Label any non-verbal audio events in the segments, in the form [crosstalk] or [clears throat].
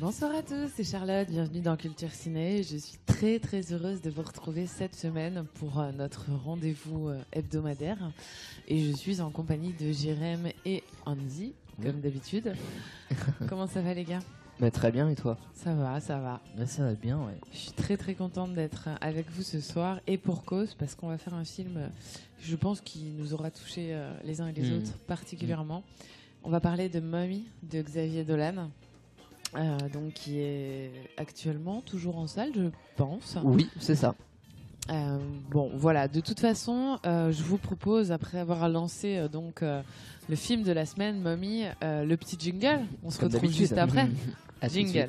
Bonsoir à tous, c'est Charlotte, bienvenue dans Culture Ciné. Je suis très très heureuse de vous retrouver cette semaine pour euh, notre rendez-vous euh, hebdomadaire. Et je suis en compagnie de Jérém et Andy, comme d'habitude. [laughs] Comment ça va les gars? Bah, Très bien et toi? Ça va, ça va. Bah, ça va bien, ouais. Je suis très très contente d'être avec vous ce soir et pour cause parce qu'on va faire un film, euh, je pense, qui nous aura touché les uns et les Mm. autres particulièrement. On va parler de Mommy de Xavier Dolan. Euh, donc qui est actuellement toujours en salle, je pense. Oui, c'est ça. Euh, bon, voilà. De toute façon, euh, je vous propose, après avoir lancé euh, donc le film de la semaine, Mommy, le petit jingle. On se Comme retrouve juste après. [laughs] Jingle.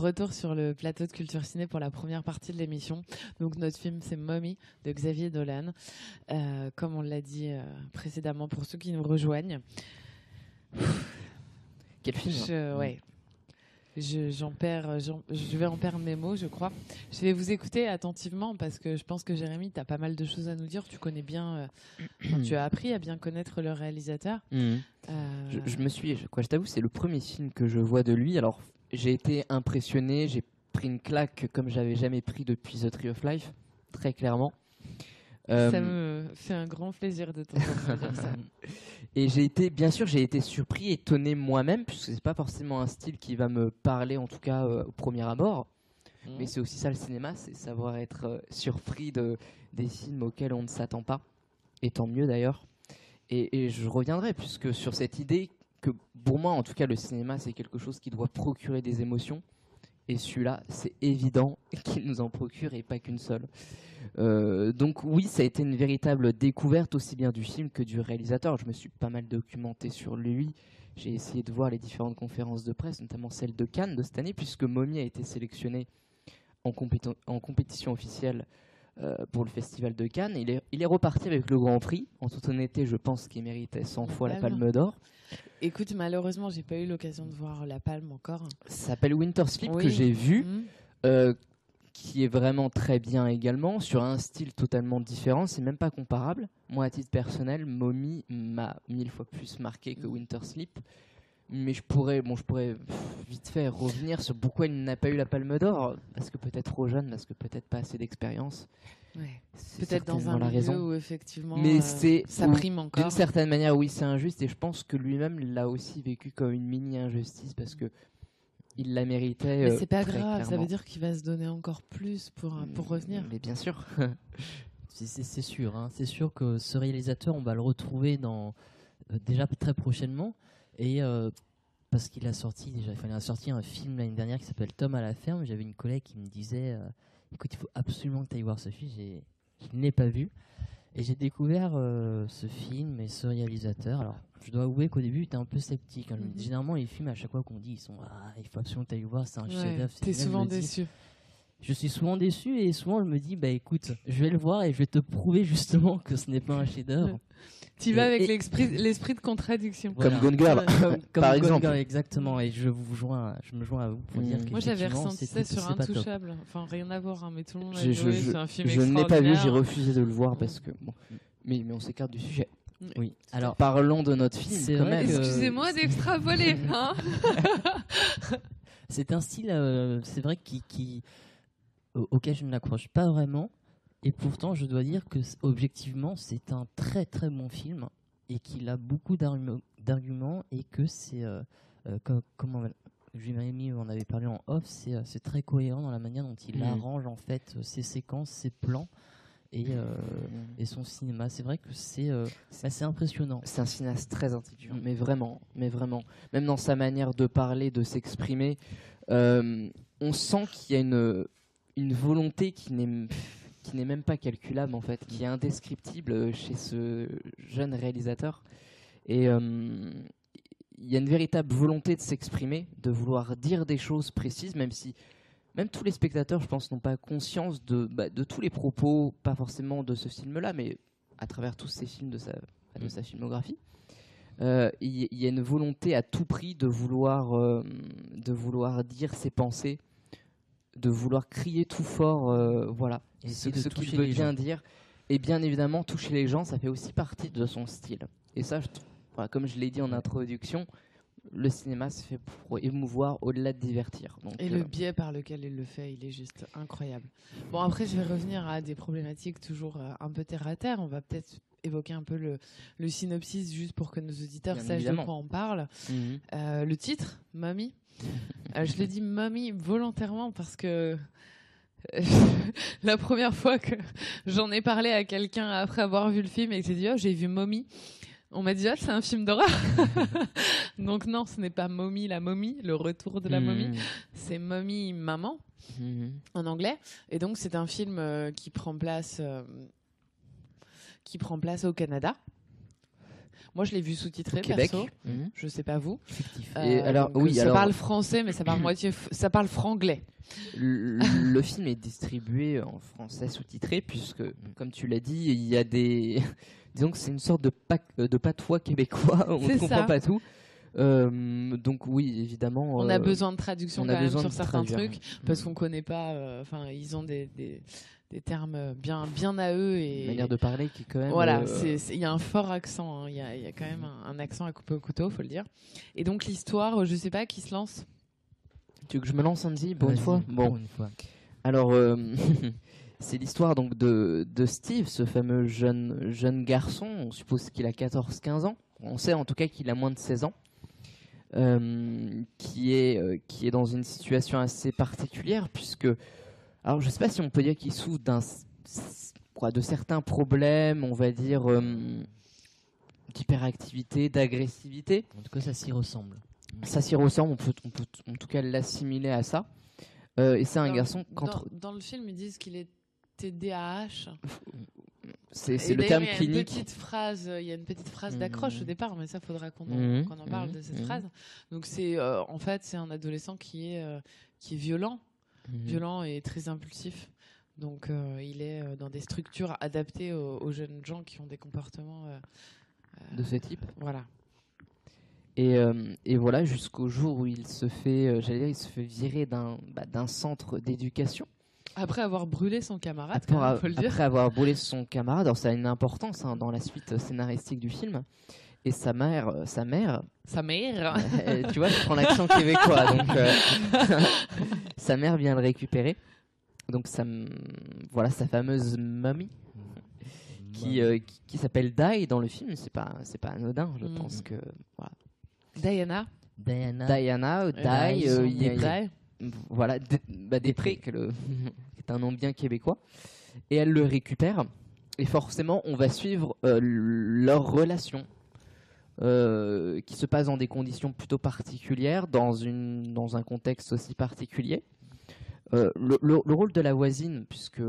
Retour sur le plateau de Culture Ciné pour la première partie de l'émission. Donc, notre film, c'est Mommy de Xavier Dolan. Euh, comme on l'a dit euh, précédemment pour ceux qui nous rejoignent. Quel film hein. Je, ouais. Je, j'en perds, j'en- je vais en perdre mes mots, je crois. Je vais vous écouter attentivement parce que je pense que Jérémy, tu as pas mal de choses à nous dire. Tu connais bien, euh, tu as appris à bien connaître le réalisateur. Euh, Je, je me suis, je, quoi, je t'avoue, c'est le premier film que je vois de lui. Alors, j'ai été impressionné, j'ai pris une claque comme j'avais jamais pris depuis The Tree of Life, très clairement. Euh, Ça me fait un grand plaisir de t'entendre [laughs] dire ça. Et j'ai été, bien sûr, j'ai été surpris, étonné moi-même, puisque c'est pas forcément un style qui va me parler, en tout cas euh, au premier abord. Mais c'est aussi ça le cinéma, c'est savoir être euh, surpris de des films auxquels on ne s'attend pas. Et tant mieux d'ailleurs. Et, et je reviendrai, puisque sur cette idée que pour moi, en tout cas, le cinéma, c'est quelque chose qui doit procurer des émotions. Et celui-là, c'est évident [laughs] qu'il nous en procure et pas qu'une seule. Euh, donc oui, ça a été une véritable découverte aussi bien du film que du réalisateur. Je me suis pas mal documenté sur lui. J'ai essayé de voir les différentes conférences de presse, notamment celle de Cannes de cette année, puisque Mommy a été sélectionné en, compétition officielle euh, pour le festival de Cannes. Il est, il est reparti avec le Grand Prix. En toute honnêteté, je pense qu'il méritait 100 La fois la. Palme d'Or. Écoute, malheureusement, j'ai pas eu l'occasion de voir La Palme encore. Ça s'appelle Winter Sleep Oui. que j'ai vu. Mhm. euh, qui est vraiment très bien également, sur un style totalement différent, c'est même pas comparable. Moi, à titre personnel, Mommy m'a mille fois plus marqué que Winter Sleep. Mais je pourrais, bon, je pourrais vite fait revenir sur pourquoi il n'a pas eu la Palme d'Or. Parce que peut-être trop jeune, parce que peut-être pas assez d'expérience. Ouais. C'est Peut-être dans un la milieu où effectivement Mais euh, c'est- ça prime encore. D'une certaine manière, oui, c'est injuste, et je pense que lui-même l'a aussi vécu comme une mini injustice parce que il la méritait. Mais euh, c'est pas très grave, ça veut dire qu'il va se donner encore plus pour, euh, pour revenir. Mais bien sûr. [laughs] C'est- sûr, hein. c'est sûr que ce réalisateur, on va le retrouver dans déjà très prochainement et euh, parce qu'il a sorti déjà, il a sorti un film l'année dernière qui s'appelle Tom à la ferme. J'avais une collègue qui me disait, euh, écoute, il faut absolument que tu ailles voir ce film. Je ne l'ai pas vu et j'ai découvert euh, ce film et ce réalisateur. Alors, je dois avouer qu'au début, j'étais un peu sceptique. hein. Mhm. Généralement, les films, à chaque fois qu'on dit, ils sont, ah, il faut absolument que tu ailles voir, c'est un Ouais, chef-d'œuvre. T'es souvent déçu. Je suis souvent déçu et souvent je me dis bah écoute, je vais le voir et je vais te prouver justement que ce n'est pas un chef-d'œuvre. [laughs] Tu vas avec l'esprit de contradiction. Voilà. Comme Gone Girl, [laughs] Comme- comme [laughs] par Gone exemple. Girl, exactement. Et je vous joins, je me joins à vous pour Mm. dire que Moi j'avais ressenti ça sur. Intouchable. Enfin rien à voir, hein, mais tout le monde a Je, dit je, ouais, je- c'est un film je ne l'ai pas vu, j'ai refusé de le voir parce que. Bon, mais, mais on s'écarte du sujet. Oui. Alors Parlons de notre film Excusez-moi d'extrapoler. hein. c'est un style, euh, c'est vrai qui, auquel je ne l'accroche pas vraiment. Et pourtant, je dois dire que objectivement, c'est un très très bon film et qu'il a beaucoup d'arguments et que c'est euh, euh, comme comment Jérémy en avait parlé en off, c'est euh, c'est très cohérent dans la manière dont il Mhm. arrange en fait euh, ses séquences, ses plans et, euh, Mm. et son cinéma. C'est vrai que c'est euh, c'est impressionnant. C'est un cinéaste très intelligent, mais vraiment, mais vraiment. Même dans sa manière de parler, de s'exprimer, euh, on sent qu'il y a une, une volonté qui n'est qui n'est même pas calculable en fait, qui est indescriptible chez ce jeune réalisateur. Et euh, il y a une véritable volonté de s'exprimer, de vouloir dire des choses précises, même si même tous les spectateurs, je pense, n'ont pas conscience de, bah, de tous les propos, pas forcément de ce film-là, mais à travers tous ces films de sa, de Mm. sa filmographie. Euh, Il y, a une volonté à tout prix de vouloir, euh, de vouloir dire ses pensées de vouloir crier tout fort, euh, voilà, Et ce, de ce qu'il toucher veut les bien gens. dire. Et bien évidemment, toucher les gens, ça fait aussi partie de son style. Et ça, je, trou- voilà, comme je l'ai dit en introduction, le cinéma se fait pour émouvoir au-delà de divertir. Donc, Et euh, le biais par lequel il le fait, il est juste incroyable. Bon, après, je vais revenir à des problématiques toujours euh, un peu terre à terre. On va peut-être évoquer un peu le, le synopsis juste pour que nos auditeurs Bien sachent évidemment. de quoi on parle. mhm. Euh, le titre, Mommy. Euh, je l'ai dit Mommy volontairement parce que euh, [laughs] la première fois que j'en ai parlé à quelqu'un après avoir vu le film et que j'ai dit oh j'ai vu Mommy, on m'a dit ah c'est un film d'horreur. [laughs] Donc non, ce n'est pas Mommy la momie, le retour de la momie, Mhm. c'est Mommy maman Mhm. en anglais. Et donc c'est un film euh, qui prend place euh, qui prend place au Canada. Moi je l'ai vu sous-titré Québec. perso. Mhm. Je sais pas vous. Et alors, oui, ça alors- parle français, mais ça parle moitié, ça parle franglais. Le, le film est distribué en français sous-titré puisque, comme tu l'as dit, il y a des, [laughs] disons que c'est une sorte de, pac- euh, de patois québécois. On ne comprend ça. pas tout. Euh, donc oui, évidemment. On a euh, besoin de traduction on quand même sur certains traduire. trucs parce qu'on connaît pas. euh, Enfin, ils ont des, des, des termes bien bien à eux et Une manière de parler qui est quand même. Voilà, euh, il y a un fort accent, hein. il y, a, il y a quand même un, un accent à couper au couteau, faut le dire. Et donc l'histoire, je sais pas qui se lance. Tu veux que je me lance, Andy, pour une fois? Pour Bon, une fois. alors euh, [laughs] c'est l'histoire donc de, de Steve, ce fameux jeune jeune garçon. On suppose qu'il a 14-15 ans. On sait en tout cas qu'il a moins de 16 ans. euh, qui est euh, qui est dans une situation assez particulière puisque alors je sais pas si on peut dire qu'il souffre d'un quoi de certains problèmes on va dire euh, d'hyperactivité d'agressivité En tout cas, ça s'y ressemble. ça s'y ressemble on peut on peut en tout cas l'assimiler à ça Euh, et c'est un Dans- garçon Dans, dans le film, ils disent qu'il est TDAH. c'est le terme il y a Une clinique petite phrase, il y a une petite phrase d'accroche au départ, mais ça faudra qu'on en, Mhm, qu'on en parle de cette mhm. phrase. Donc c'est, euh, en fait, c'est un adolescent qui est euh, qui est violent, Mhm. violent et très impulsif. Donc euh, il est euh, dans des structures adaptées aux, aux jeunes gens qui ont des comportements. euh, de ce type Voilà. Et, et voilà, jusqu'au jour où il se fait, j'allais dire, il se fait virer d'un bah, d'un centre d'éducation. Après avoir brûlé son camarade, Après, même, faut le dire. après avoir brûlé son camarade, alors ça a une importance hein, dans la suite scénaristique du film. Et sa mère, euh, sa mère, Sa mère. euh, tu vois, je prends l'accent québécois, donc euh, [laughs] sa mère vient le récupérer. Donc ça, voilà sa fameuse mamie qui, euh, qui, qui s'appelle Dai dans le film. C'est pas, c'est pas anodin, je Mhm. pense que voilà. Diana. Diana. Diana, Dai, euh, des voilà, Dé- bah, Després, [laughs] qui est, le- est un nom bien québécois, et elle le récupère. Et forcément, on va suivre euh, leur relation, euh, qui se passe dans des conditions plutôt particulières, dans, une, dans un contexte aussi particulier. Euh, le, le- le rôle de la voisine, puisque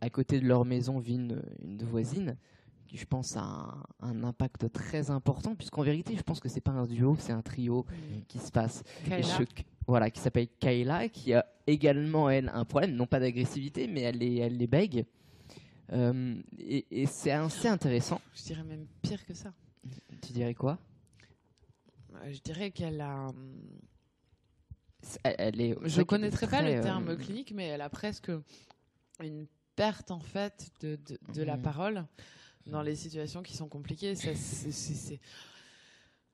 à côté de leur maison vit une, une voisine, qui je pense a un, un impact très important, puisqu'en vérité, je pense que c'est pas un duo, c'est un trio qui se passe. Et Kayla. je- voilà, qui s'appelle Kayla, qui a également, elle, un problème, non pas d'agressivité, mais elle les, elle les bègue. Euh, et et c'est assez intéressant. Je dirais même pire que ça. Tu dirais quoi? Euh, Je dirais qu'elle a. C'est- elle, elle est, Je vrai connaîtrais pas le terme euh, clinique, mais elle a presque une perte en fait de, de, de la Mhm. parole dans les situations qui sont compliquées. Ça, c'est-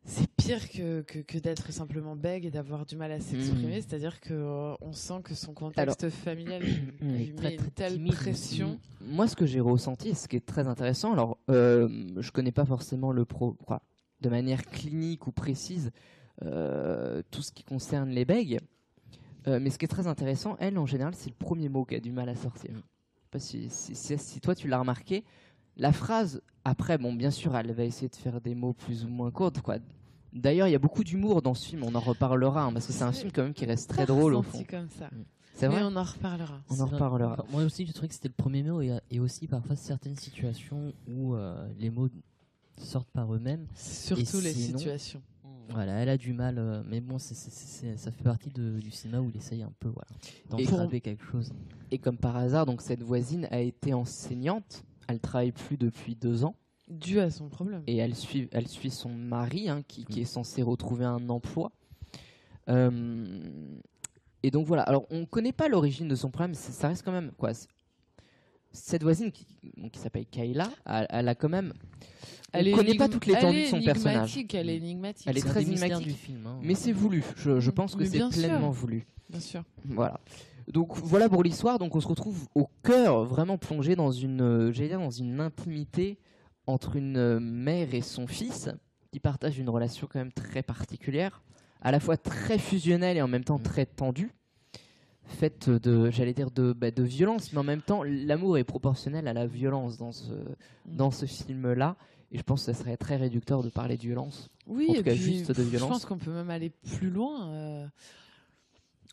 c'est- pire que, que, que d'être simplement bègue et d'avoir du mal à s'exprimer. Mhm. C'est-à-dire que euh, on sent que son contexte familial [coughs] lui met une telle timide pression. Moi, ce que j'ai ressenti, ce qui est très intéressant, alors, euh, je connais pas forcément le pro, quoi, de manière clinique ou précise, euh, tout ce qui concerne les bègues, euh, mais ce qui est très intéressant, elle, en général, c'est le premier mot qui a du mal à sortir. Je sais pas si, si, si- si toi tu l'as remarqué, la phrase, après, bon, bien sûr, elle va essayer de faire des mots plus ou moins courts, quoi. D'ailleurs, il y a beaucoup d'humour dans ce film, on en reparlera, hein, parce que c'est un C'est film quand même qui reste très drôle au fond. comme ça. C'est Mais vrai on en reparlera. On en C'est reparlera. Enfin, moi aussi, je trouvais que c'était le premier mot et, et aussi parfois certaines situations où euh, les mots sortent par eux-mêmes. Surtout les sinon- situations. Voilà, elle a du mal, euh, mais bon, c'est c'est- c'est- ça fait partie de- du cinéma où il essaye un peu voilà, d'entraver quelque chose. Et comme par hasard, donc cette voisine a été enseignante. Elle travaille plus depuis deux ans Dû à son problème. et elle suit, elle suit son mari hein, qui, qui est censé retrouver un emploi. Euh, et donc voilà. Alors on connaît pas l'origine de son problème, ça reste quand même quoi. Cette voisine qui, qui s'appelle Kayla, elle, a quand même. Elle ne connaît pas toutes les l'étendue de son personnage. Elle est énigmatique. Elle est très énigmatique. Du film, hein. Mais c'est voulu. Je, je pense que c'est pleinement voulu. Bien sûr. Voilà. Donc voilà pour l'histoire. Donc on se retrouve au cœur, vraiment plongé dans une, euh, j'allais dire, dans une intimité entre une euh, mère et son fils, qui partagent une relation quand même très particulière, à la fois très fusionnelle et en même temps mm. très tendue, faite de, j'allais dire, de, bah, de violence, mais en même temps, l'amour est proportionnel à la violence dans ce, mm. dans ce film-là. Et je pense que ça serait très réducteur de parler de violence. Oui, en tout cas, juste de violence. Je pense qu'on peut même aller plus loin. Euh,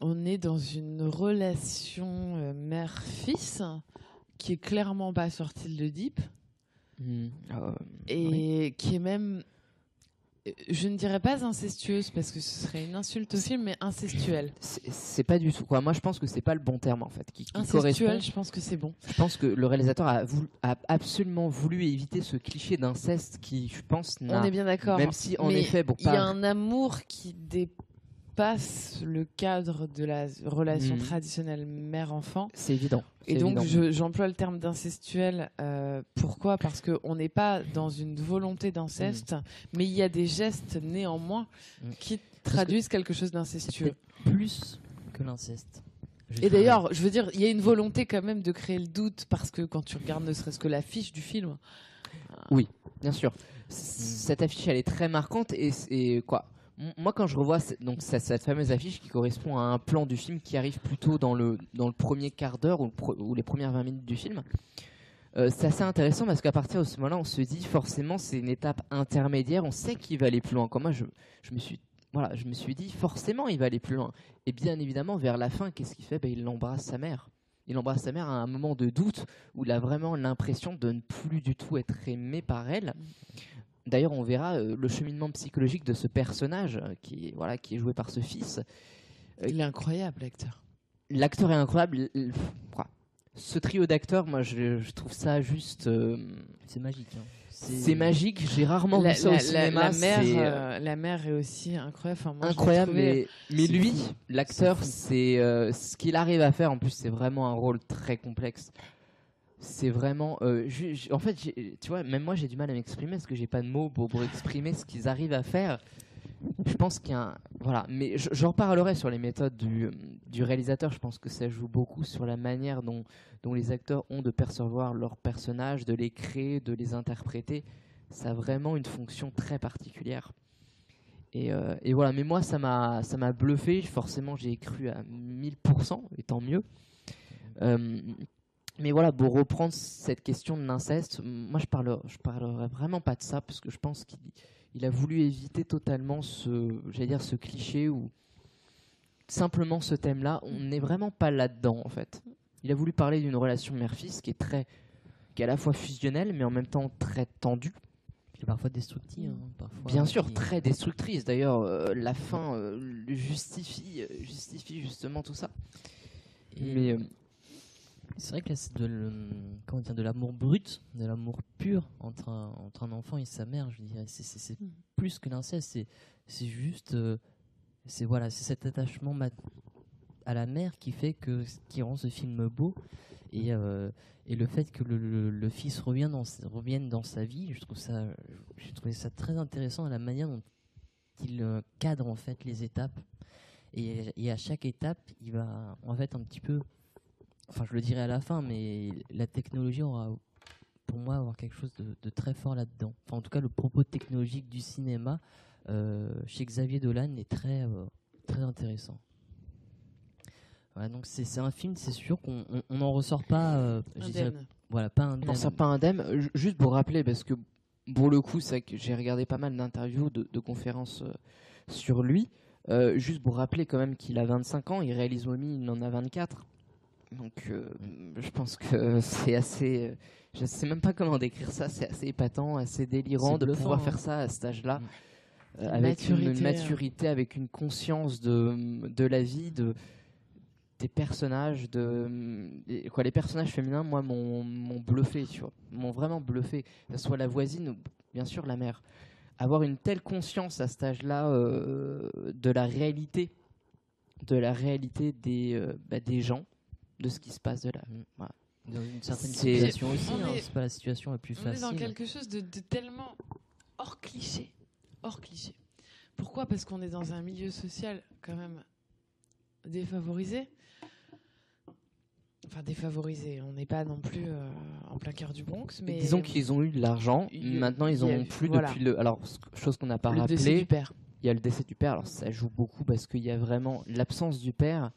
on est dans une relation euh, mère-fils qui est clairement pas sortie de l'Oedipe. Hmm. Ah, et qui est même je ne dirais pas incestueuse parce que ce serait une insulte au film, mais incestuelle. [clears throat] C'est pas du tout quoi. Moi, je pense que c'est pas le bon terme en fait. Qui, incestuelle, je pense que c'est bon. Je pense que le réalisateur a, a absolument voulu éviter ce cliché d'inceste qui, je pense, On est bien d'accord. Même si en effet, il y a un amour qui dépasse passe le cadre de la relation mhm. traditionnelle mère-enfant. C'est évident. Et donc, j'emploie le terme d'incestuel. Euh, pourquoi? Parce qu'on n'est pas dans une volonté d'inceste, mhm. mais il y a des gestes néanmoins mhm. qui traduisent quelque chose d'incestueux. Plus que l'inceste. Et d'ailleurs, je veux dire, il y a une volonté quand même de créer le doute parce que quand tu regardes ne serait-ce que l'affiche du film. Oui, bien sûr. Cette affiche, elle est très marquante et, et quoi? Moi, quand je revois donc cette, fameuse affiche qui correspond à un plan du film qui arrive plutôt dans le, dans le premier quart d'heure ou, les premières 20 minutes du film, euh, c'est assez intéressant parce qu'à partir de ce moment-là, on se dit forcément c'est une étape intermédiaire, on sait qu'il va aller plus loin. Comme moi, je, je, me suis, voilà, je me suis dit forcément il va aller plus loin. Et bien évidemment, vers la fin, qu'est-ce qu'il fait? Ben, Il embrasse sa mère. Il embrasse sa mère à un moment de doute où il a vraiment l'impression de ne plus du tout être aimé par elle. D'ailleurs, on verra euh, le cheminement psychologique de ce personnage euh, qui, voilà, qui est joué par ce fils. Euh, il est incroyable, l'acteur. L'acteur est incroyable. Ce trio d'acteurs, moi, je, trouve ça juste. c'est magique. Hein. C'est magique. J'ai rarement vu ça au cinéma. La mère, la mère est aussi incroyable. incroyable, mais, mais lui, l'acteur, c'est ce qu'il arrive à faire. En plus, c'est vraiment un rôle très complexe c'est vraiment. Euh, en fait, tu vois, même moi j'ai du mal à m'exprimer parce que j'ai pas de mots pour, exprimer ce qu'ils arrivent à faire. Je pense qu'il y a un, Voilà, mais j'en reparlerai sur les méthodes du, du, réalisateur. Je pense que ça joue beaucoup sur la manière dont, dont les acteurs ont de percevoir leurs personnages, de les créer, de les interpréter. Ça a vraiment une fonction très particulière. Et, euh, voilà, mais moi ça m'a bluffé. Forcément, j'ai cru à 1000%, et tant mieux. Euh, mais voilà, pour reprendre cette question de l'inceste, moi je parle, je parlerai vraiment pas de ça parce que je pense qu'il a voulu éviter totalement ce, j'allais dire ce cliché ou simplement ce thème-là. On n'est vraiment pas là-dedans en fait. Il a voulu parler d'une relation mère-fils qui est très, qui est à la fois fusionnelle mais en même temps très tendue. Et parfois destructive. Hein, parfois Bien sûr, très destructrice. D'ailleurs, euh, la fin euh, justifie, euh, justifie justement tout ça. Et mais c'est vrai que c'est de, comment dire, de l'amour brut, de l'amour pur entre un, entre un enfant et sa mère, je dirais. C'est mm. plus que l'inceste, c'est juste. Euh, c'est voilà, c'est cet attachement à la mère qui fait que. qui rend ce film beau. Et, euh, et le fait que le, le, fils revienne dans, revienne dans sa vie, je trouve ça, j'ai trouvé ça très intéressant à la manière dont il euh, cadre en fait les étapes. Et, et, à chaque étape, il va en fait un petit peu enfin je le dirai à la fin, mais la technologie aura pour moi avoir quelque chose de, très fort là-dedans. Enfin, en tout cas, le propos technologique du cinéma euh, chez Xavier Dolan est très, euh, très intéressant. Voilà, donc c'est un film, c'est sûr qu'on n'en ressort pas. Euh, voilà, pas indemne. On sort pas indemne. Juste pour rappeler, parce que pour le coup, c'est que j'ai regardé pas mal d'interviews, de, de, conférences sur lui. juste pour rappeler quand même qu'il a 25 ans, il réalise Mommy, il en a 24. Donc, euh, je pense que c'est assez. Je sais même pas comment décrire ça. C'est assez épatant, assez délirant de pouvoir faire ça à cet âge-là, mm. euh, avec une maturité, avec une conscience de, de la vie, de des personnages, de quoi les personnages féminins, moi, m'ont bluffé, tu vois, m'ont vraiment bluffé. Que ce soit la voisine ou bien sûr la mère. Avoir une telle conscience à cet âge-là euh, de la réalité de la réalité des, euh, bah, des gens, de ce qui se passe de là. Voilà. Dans une certaine C'est- situation aussi, On hein, est- c'est pas la situation la plus On est facile. dans quelque chose de, de tellement hors cliché. Hors cliché. Pourquoi? Parce qu'on est dans un milieu social quand même défavorisé. Enfin, défavorisé. On n'est pas non plus euh, en plein cœur du Bronx, mais Disons qu'ils ont eu de l'argent, maintenant ils en il y a ont eu- plus voilà. depuis le. Alors, chose qu'on n'a pas le décès rappelé, du père. il y a le décès du père. Alors, ça joue beaucoup parce qu'il y a vraiment l'absence du père.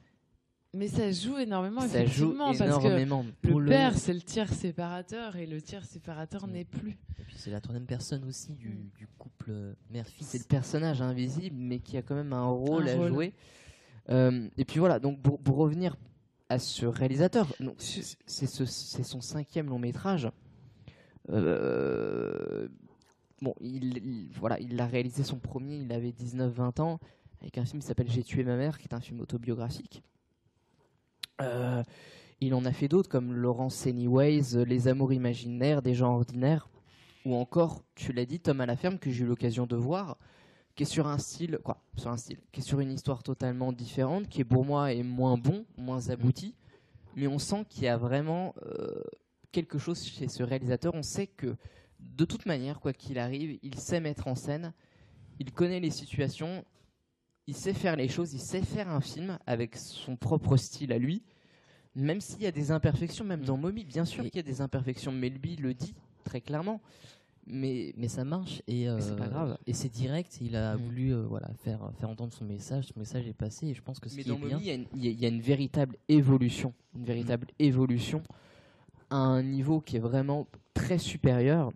Mais ça joue énormément, ça joue effectivement, parce que énormément. le, père, c'est le tiers séparateur, et le tiers séparateur n'est plus. Et puis c'est la troisième personne aussi du, du couple mère-fils. C'est le personnage invisible, mais qui a quand même un rôle Un à rôle. jouer. Euh, et puis voilà, donc pour, pour revenir à ce réalisateur, ce- c'est son cinquième long métrage. Euh, bon, il, il- voilà, il a réalisé son premier, il avait 19-20 ans, avec un film qui s'appelle J'ai tué ma mère, qui est un film autobiographique. Euh, il en a fait d'autres comme Laurence Anyways, Les Amours imaginaires, Des gens ordinaires, ou encore, tu l'as dit, Tom à la ferme, que j'ai eu l'occasion de voir, qui est sur un style, quoi, sur un style, qui est sur une histoire totalement différente, qui est pour moi est moins bon, moins abouti, mais on sent qu'il y a vraiment euh, quelque chose chez ce réalisateur. On sait que de toute manière, quoi qu'il arrive, il sait mettre en scène, il connaît les situations, il sait faire les choses, il sait faire un film avec son propre style à lui, même s'il y a des imperfections, même Mm. dans Mommy, bien sûr qu'il y a des imperfections, mais lui le dit très clairement. Mais, Mais ça marche et euh, c'est pas grave. Et c'est direct. Il a Mm. voulu euh, voilà faire faire entendre son message. Son message est passé et je pense que ce Mais qui dans est. Mommy, il y a une- il y, a- il y a une véritable évolution, une véritable évolution à un niveau qui est vraiment très supérieur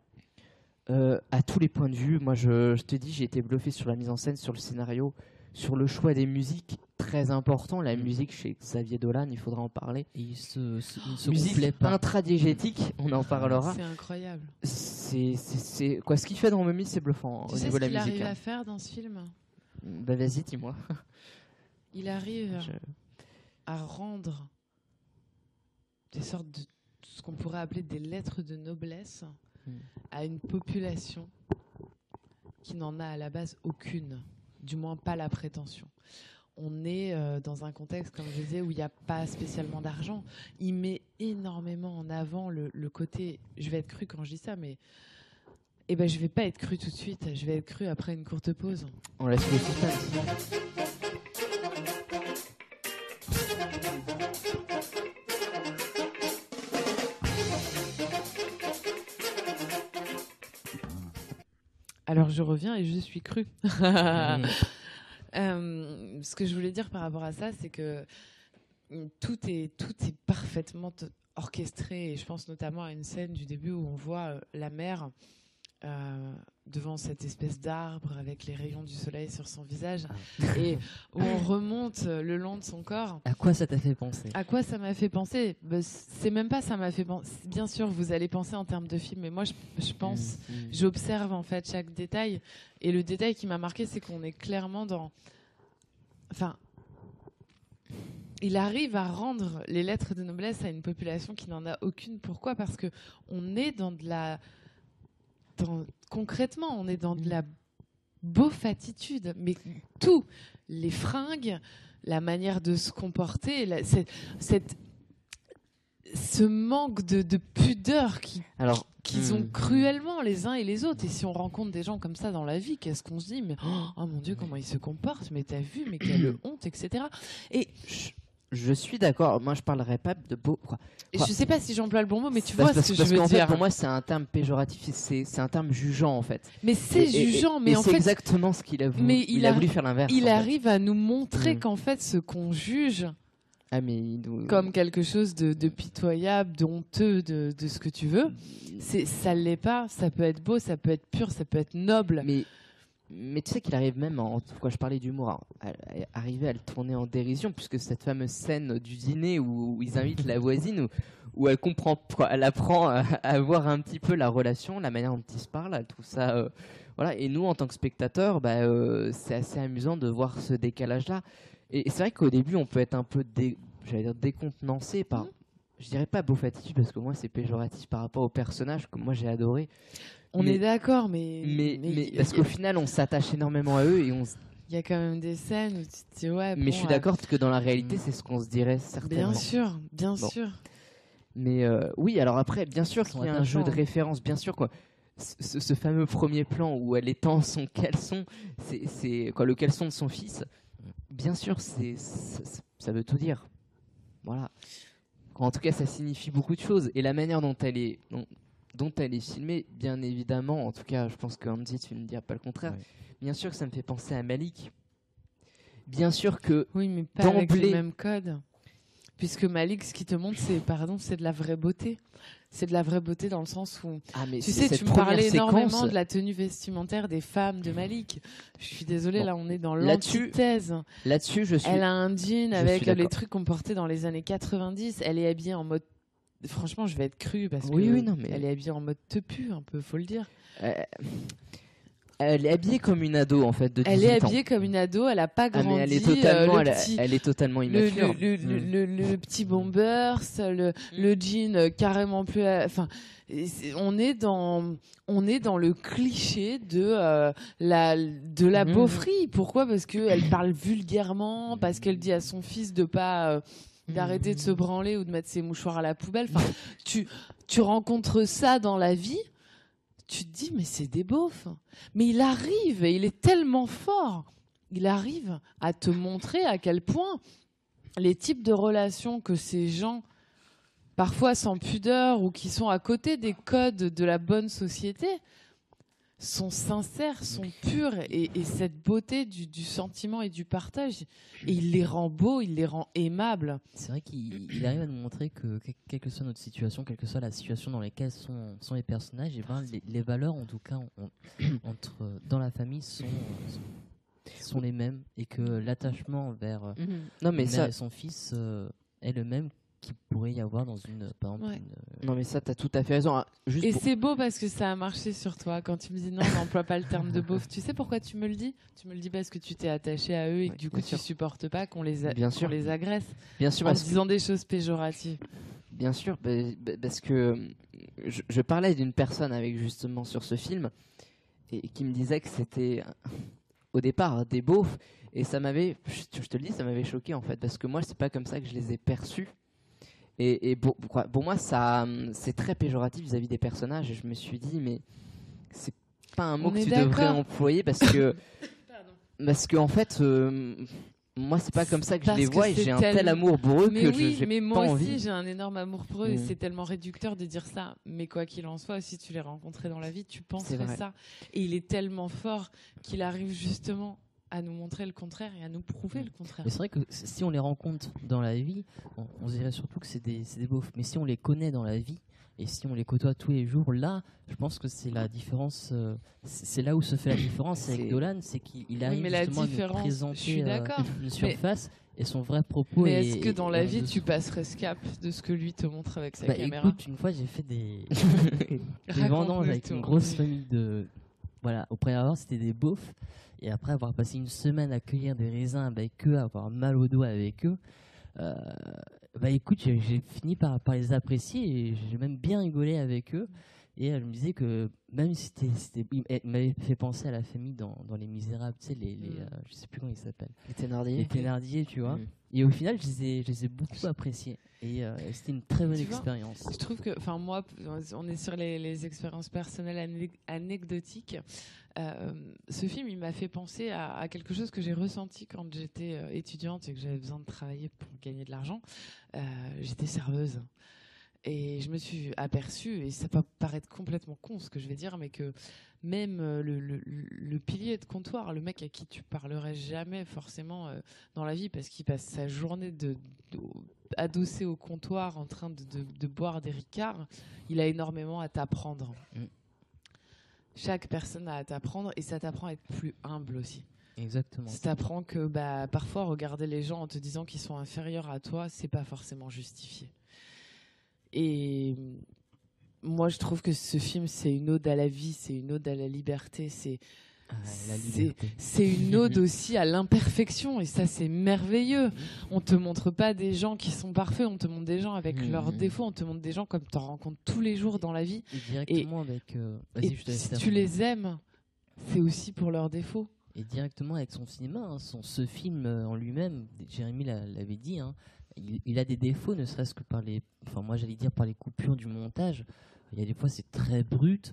euh, à tous les points de vue. Moi, je, je te dis, j'ai été bluffé sur la mise en scène, sur le scénario, sur le choix des musiques, très important. La Mm. musique chez Xavier Dolan, il faudra en parler. Et il se, se- il se musique pas. intradigétique, on en parlera. C'est incroyable. C'est quoi Ce qu'il fait dans Mommy, c'est bluffant Tu au sais niveau ce de qu'il la musique. arrive hein. à faire dans ce film? Bah vas-y, dis-moi. [laughs] Il arrive Je- à rendre des sortes de ce qu'on pourrait appeler des lettres de noblesse Mm. à une population qui n'en a à la base aucune, du moins pas la prétention. On est euh, dans un contexte, comme je disais, où il n'y a pas spécialement d'argent. Il met énormément en avant le, le côté. Je vais être cru quand je dis ça, mais eh ben, je vais pas être cru tout de suite. Je vais être cru après une courte pause. On laisse le suspense. Alors je reviens et je suis cru. [laughs] Euh, ce que je voulais dire par rapport à ça, c'est que mm, tout est, tout est parfaitement orchestré. Je pense notamment à une scène du début où on voit euh, la mère euh, devant cette espèce d'arbre avec les rayons du soleil sur son visage et où on [laughs] remonte euh, le long de son corps. À quoi ça t'a fait penser? À quoi ça m'a fait penser? Ben, C'est même pas ça m'a fait penser. Bien sûr, vous allez penser en termes de film, mais moi je, je pense Mm. j'observe en fait chaque détail. Et le détail qui m'a marqué, c'est qu'on est clairement dans. Enfin. Il arrive à rendre les lettres de noblesse à une population qui n'en a aucune. Pourquoi? Parce que on est dans de la. Dans- Concrètement, on est dans de la beauf attitude. Mais tout, les fringues, la manière de se comporter, la- cette, ce manque de, de pudeur qui Alors, qu'ils ont Hmm. cruellement les uns et les autres. Et si on rencontre des gens comme ça dans la vie, qu'est-ce qu'on se dit? Mais oh mon Dieu, comment ils se comportent? Mais t'as vu Mais quelle [clears throat] honte, etc. Et je, suis d'accord. Moi, je parlerai pas de beau. quoi. et je sais pas si j'emploie le bon mot, mais tu vois parce, ce que parce je veux fait, dire. pour moi, c'est un terme péjoratif. C'est c'est un terme jugeant, en fait. mais c'est et- jugeant, et mais en c'est fait, exactement ce qu'il a voulu. mais il, il a a- voulu faire l'inverse. il fait. arrive à nous montrer Mm. qu'en fait, ce qu'on juge Ah, mais nous- comme quelque chose de, de pitoyable, de honteux, de, de ce que tu veux, c'est ça l'est pas. Ça peut être beau, ça peut être pur, ça peut être noble. Mais, mais tu sais qu'il arrive même, en, quand je parlais d'humour, à, à- arriver à le tourner en dérision, puisque cette fameuse scène du dîner où, ils invitent la voisine, où, elle comprend, quoi, elle apprend à, à voir un petit peu la relation, la manière dont ils se parlent, elle trouve ça. euh, voilà. Et nous, en tant que spectateurs, bah, euh, c'est assez amusant de voir ce décalage-là. Et c'est vrai qu'au début, on peut être un peu, dire, décontenancé par. Je dirais pas beauf attitude parce que moi c'est péjoratif par rapport au personnage que moi j'ai adoré. On mais- est d'accord, mais, Mais, mais mais- parce qu'au final, on s'attache énormément à eux et on, Il y a quand même des scènes où tu te dis ouais. Mais bon, je suis euh, d'accord que dans la réalité, Mm. c'est ce qu'on se dirait certainement. Bien sûr, bien Bon. sûr. Mais euh, oui, alors après, bien sûr qu'il y a un jeu de référence, bien sûr quoi. Ce, fameux premier plan où elle étend son caleçon, c'est- c'est quoi le caleçon de son fils. Bien sûr, c'est ça, ça veut tout dire. Voilà. En tout cas, ça signifie beaucoup de choses. Et la manière dont elle est, dont, dont elle est filmée, bien évidemment, en tout cas, je pense que Andy, tu ne diras pas le contraire. Ouais. Bien sûr que ça me fait penser à Malik. Bien sûr que Oui, mais pas avec D'emblée. le même code. Puisque Malik, ce qui te montre, c'est pardon, c'est de la vraie beauté. C'est de la vraie beauté dans le sens où ah mais tu sais, tu me parlais énormément de la tenue vestimentaire des femmes de Malik. Je suis désolée, Bon. là, on est dans l'antithèse. Là-dessus, je suis. Elle a un jean je avec les trucs qu'on portait dans les années 90. Elle est habillée en mode. Franchement, je vais être crue parce Oui, que oui, non, mais- elle est habillée en mode tepu, un peu, faut le dire. Euh, elle est habillée comme une ado en fait de 18 Elle est ans. habillée comme une ado, elle a pas Ah, grandi. mais elle est euh, totalement, elle, petit- elle est totalement le, immature. le, le, Mm. le- le petit bombers, le, le jean euh, carrément plus. euh, Enfin, on est dans, on est dans le cliché de euh, la, de la Mhm. beaufrie. Pourquoi? Parce que elle parle vulgairement, parce qu'elle dit à son fils de pas. euh, d'arrêter de se branler ou de mettre ses mouchoirs à la poubelle. Enfin, tu, tu rencontres ça dans la vie, tu te dis, mais c'est des beaufs. Mais il arrive, et il est tellement fort, il arrive à te montrer à quel point les types de relations que ces gens, parfois sans pudeur ou qui sont à côté des codes de la bonne société, sont sincères, sont purs, et, et cette beauté du, du sentiment et du partage, et il les rend beaux, il les rend aimables. C'est vrai qu'il il arrive à nous montrer que, que- quelle que soit notre situation, quelle que soit la situation dans laquelle sont, sont les personnages, et ben, les, les valeurs, en tout cas, on- [clears throat] entre, dans la famille, sont, sont les mêmes, et que l'attachement vers euh, Mhm. Non mais une ça, mère et son fils euh, est le même qu'il pourrait y avoir dans une, par exemple, Ouais. une- non mais ça, t'as tout à fait raison. Ah, Juste Et pour- c'est beau parce que ça a marché sur toi. Quand tu me dis non, on n'emploie pas le terme de beauf. Tu sais pourquoi tu me le dis? Tu me le dis parce que tu t'es attaché à eux et que Ouais, du coup bien tu sûr. supportes pas qu'on les, a- Bien sûr. les agresse bien sûr, en parce, disant des choses péjoratives. bien sûr, bah, bah, parce que euh, je, je parlais d'une personne avec justement sur ce film et qui me disait que c'était euh, au départ des beaufs et ça m'avait, je, je te le dis, ça m'avait choqué en fait parce que moi c'est pas comme ça que je les ai perçus. Et, et pour, moi, ça, c'est très péjoratif vis-à-vis des personnages. Et je me suis dit, mais c'est pas un mot On que tu devrais employer parce que, [laughs] parce que en fait, euh, moi, c'est pas comme ça que je les vois et j'ai un tel amour pour eux Mais que oui, je mais pas moi aussi j'ai un énorme amour pour eux et Mm. c'est tellement réducteur de dire ça. Mais quoi qu'il en soit, si tu les rencontrais dans la vie, tu penserais ça. Et il est tellement fort qu'il arrive justement à nous montrer le contraire et à nous prouver Mm. le contraire. Mais c'est vrai que si on les rencontre dans la vie, on, on se dirait surtout que c'est des, des beaufs. Mais si on les connaît dans la vie, et si on les côtoie tous les jours, là, je pense que c'est la différence. euh, c'est là où se fait la différence [coughs] avec Dolan, c'est qu'il il arrive mais la justement à nous présenter suis euh, une surface et son vrai propos. Mais est- est-ce que dans est- la vie tu passerais ce cap de ce que lui te montre avec sa Bah, caméra écoute, une fois j'ai fait des, [laughs] [laughs] des vendanges avec une grosse famille de. Voilà, au abord c'était des beaufs. Et après avoir passé une semaine à cueillir des raisins avec eux, avoir mal au dos avec eux, euh, bah écoute, j'ai fini par, par les apprécier et j'ai même bien rigolé avec eux. Et elle me disait que même si c'était. elle m'avait fait penser à la famille dans, dans Les Misérables, tu sais, les, les, Mm. euh, je sais plus comment ils s'appellent. Les Thénardier. Les Thénardier, tu vois. Mm. Et au final, je les ai, je les ai beaucoup appréciés. Et euh, c'était une très bonne Tu vois, expérience. Je trouve que, enfin moi, on est sur les, les expériences personnelles anecdotiques. Euh, ce film, il m'a fait penser à, quelque chose que j'ai ressenti quand j'étais euh, étudiante et que j'avais besoin de travailler pour gagner de l'argent. Euh, j'étais serveuse. Et je me suis aperçue, et ça peut paraître complètement con ce que je vais dire, mais que même le, pilier de comptoir, le mec à qui tu parlerais jamais forcément dans la vie parce qu'il passe sa journée de, adossé au comptoir en train de boire des ricards, il a énormément à t'apprendre. Mm. Chaque personne a à t'apprendre et ça t'apprend à être plus humble aussi. Exactement. Ça t'apprend que bah, parfois regarder les gens en te disant qu'ils sont inférieurs à toi, c'est pas forcément justifié. Et moi, je trouve que ce film, c'est une ode à la vie, c'est une ode à la liberté, c'est Ah, c'est- une ode aussi à l'imperfection et ça c'est merveilleux. On te montre pas des gens qui sont parfaits, on te montre des gens avec Mhm. leurs défauts, on te montre des gens comme tu en rencontres tous les jours dans la vie. Et directement avec. euh, Et Vas-y, je te laisse si tu les aimes, c'est aussi pour leurs défauts. Et directement avec son cinéma, hein, son, ce film euh, en lui-même, Jérémy l'a- l'avait dit, hein, il, il a des défauts, ne serait-ce que par les, enfin moi j'allais dire par les coupures du montage. Il y a des fois c'est très brut.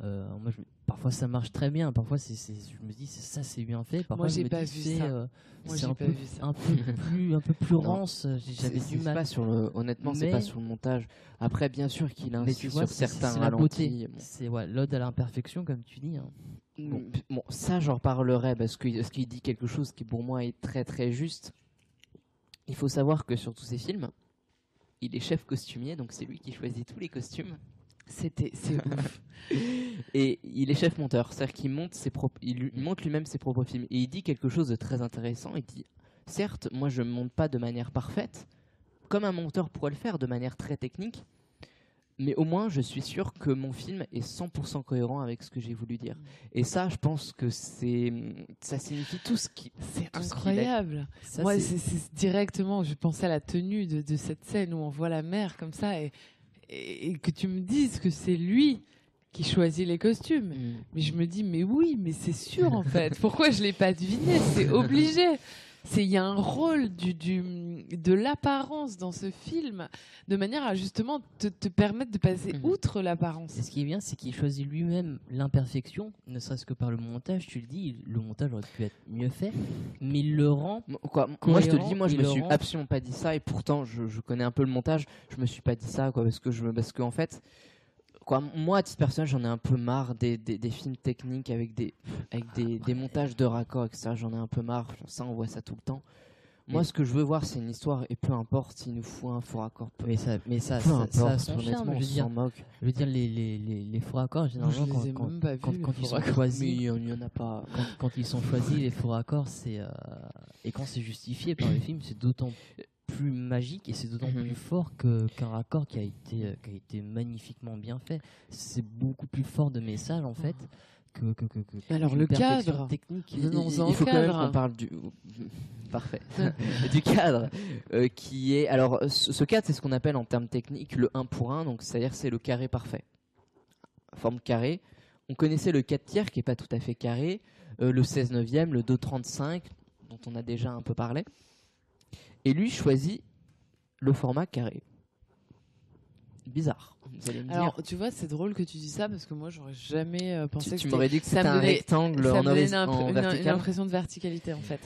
Euh, moi, je- parfois ça marche très bien, parfois c'est- je me dis ça c'est bien fait. Parfois je j'ai pas dis, vu c'est, ça. euh, Moi, un pas peu, vu ça. un peu plus, un peu plus [laughs] rance. J'avais C'est- du mal. pas sur le, honnêtement, c'est pas sur le montage. Après, bien sûr qu'il vois, sur certains ralentis. C'est ouais, l'ode à l'imperfection, comme tu dis. hein. Bon, bon, ça j'en reparlerai parce qu'il dit quelque chose qui pour moi est très très juste. Il faut savoir que sur tous ces films, il est chef costumier, donc c'est lui qui choisit tous les costumes. C'était, c'est [laughs] ouf. Et il est chef monteur, c'est-à-dire qu'il monte, ses propres, il, monte lui-même ses propres films. Et il dit quelque chose de très intéressant. Il dit Certes, moi je ne monte pas de manière parfaite, comme un monteur pourrait le faire de manière très technique, mais au moins je suis sûr que mon film est 100% cohérent avec ce que j'ai voulu dire. Et ça, je pense que c'est, ça signifie tout ce qui. C'est incroyable. Moi, c'est- directement, je pensais à la tenue de, de cette scène où on voit la mer comme ça et, et, que tu me dises que c'est lui qui choisit les costumes. Mm. Mais je me dis, mais oui, mais c'est sûr en fait. [laughs] Pourquoi je l'ai pas deviné? C'est obligé. C'est il y a un rôle du, du de l'apparence dans ce film, de manière à justement te, te permettre de passer Mhm. outre l'apparence. Et ce qui est bien, c'est qu'il choisit lui-même l'imperfection, ne serait-ce que par le montage. Tu le dis, le montage aurait pu être mieux fait, mais il le rend. Quoi, moi je te le dis, moi je me suis rend. absolument pas dit ça et pourtant je, je connais un peu le montage. Je me suis pas dit ça quoi parce que je me- parce qu'en fait quoi moi à titre personnel j'en ai un peu marre des, des, des films techniques avec des avec des, des montages de raccords etc. J'en ai un peu marre. Ça on voit ça tout le temps. Moi Mais- ce que je veux voir c'est une histoire et peu importe s'il nous faut un faux raccord. Peu, Mais ça, mais ça, peu ça, ça a importe. son honnêtement Je veux dire, s'en moque. je veux dire les, les, les, les faux raccords, généralement, quand, ils sont choisis, il y en- a pas. quand, quand ils sont choisis, les faux raccords, c'est euh, et quand c'est justifié par le film, c'est d'autant plus magique et c'est d'autant Mhm. plus fort que qu'un raccord qui a été qui a été magnifiquement bien fait. C'est beaucoup plus fort de message en fait que que que. que- Alors, le cadre. technique. Il, faut quand même qu'on parle du [laughs] parfait [laughs] du cadre euh, qui est alors ce, ce cadre c'est ce qu'on appelle en termes techniques le 1 pour 1 donc c'est-à-dire c'est le carré parfait forme carré on connaissait le 4 tiers qui est pas tout à fait carré euh, le 16 neuvième le 2,35 dont on a déjà un peu parlé et lui choisit le format carré bizarre vous allez me dire Alors, tu vois, c'est drôle que tu dis ça parce que moi, j'aurais jamais euh, pensé tu, que tu m'aurais dit que ça c'était un donnait- rectangle ça en, me donnait horis- une, en une- impression de verticalité en fait.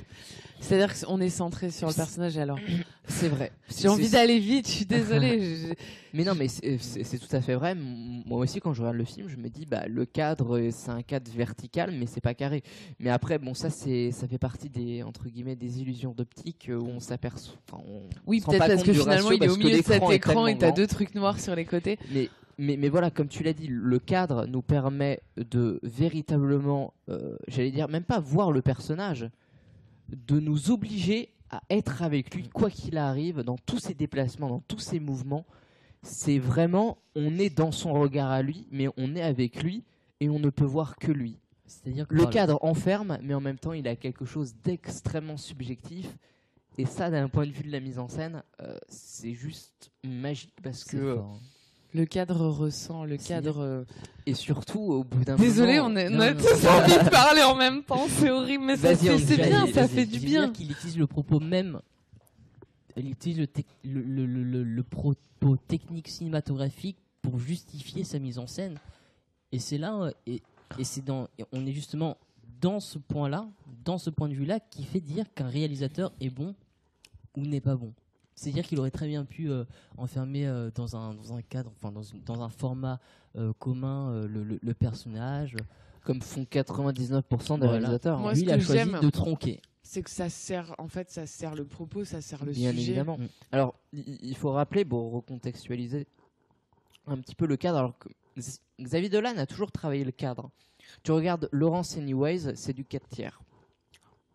C'est-à-dire qu'on est centré sur le personnage. Alors, c'est vrai j'ai envie d'aller vite. Je suis désolée. [laughs] je- Mais non, mais c'est tout à fait vrai. Moi aussi, quand je regarde le film, je me dis, bah, le cadre, c'est un cadre vertical, mais c'est pas carré. Mais après, bon, ça, c'est, ça fait partie des entre guillemets des illusions d'optique euh, où on s'aperçoit. Oui, peut-être parce que finalement, il est au milieu de cet écran et t'as deux trucs noirs sur les côtés. Mais, mais, mais voilà, comme tu l'as dit, le cadre nous permet de véritablement, euh, j'allais dire, même pas voir le personnage, de nous obliger à être avec lui, quoi qu'il arrive, dans tous ses déplacements, dans tous ses mouvements. C'est vraiment, on est dans son regard à lui, mais on est avec lui et on ne peut voir que lui. C'est-à-dire que Le cadre enferme, mais en même temps, il a quelque chose d'extrêmement subjectif. Et ça, d'un point de vue de la mise en scène, euh, c'est juste magique parce que. fort, hein. Le cadre ressent, le cadre. euh, Et surtout, au bout d'un Désolé, moment. on, est, non, on a non, tous envie de parler en même temps. C'est horrible, mais c'est bien, ça fait du bien. qu'il utilise le propos même, il utilise le, tec- le, le, le- le- le propos technique cinématographique pour justifier sa mise en scène. Et c'est là, euh, et, et c'est dans, et on est justement dans ce point-là, dans ce point de vue-là, qui fait dire qu'un réalisateur est bon ou n'est pas bon. C'est-à-dire qu'il aurait très bien pu euh, enfermer euh, dans, un, dans un cadre, enfin dans, une- dans un format euh, commun euh, le, le- le personnage. Comme font 99% des Voilà. réalisateurs. Moi, Lui, ce il a choisi de tronquer. C'est que ça sert, en fait, ça sert le propos, ça sert le Bien sujet. évidemment. Mm. Alors, il faut rappeler, pour recontextualiser un petit peu le cadre. Alors que Xavier Dolan a toujours travaillé le cadre. Tu regardes Laurence Anyways, c'est du 4 tiers.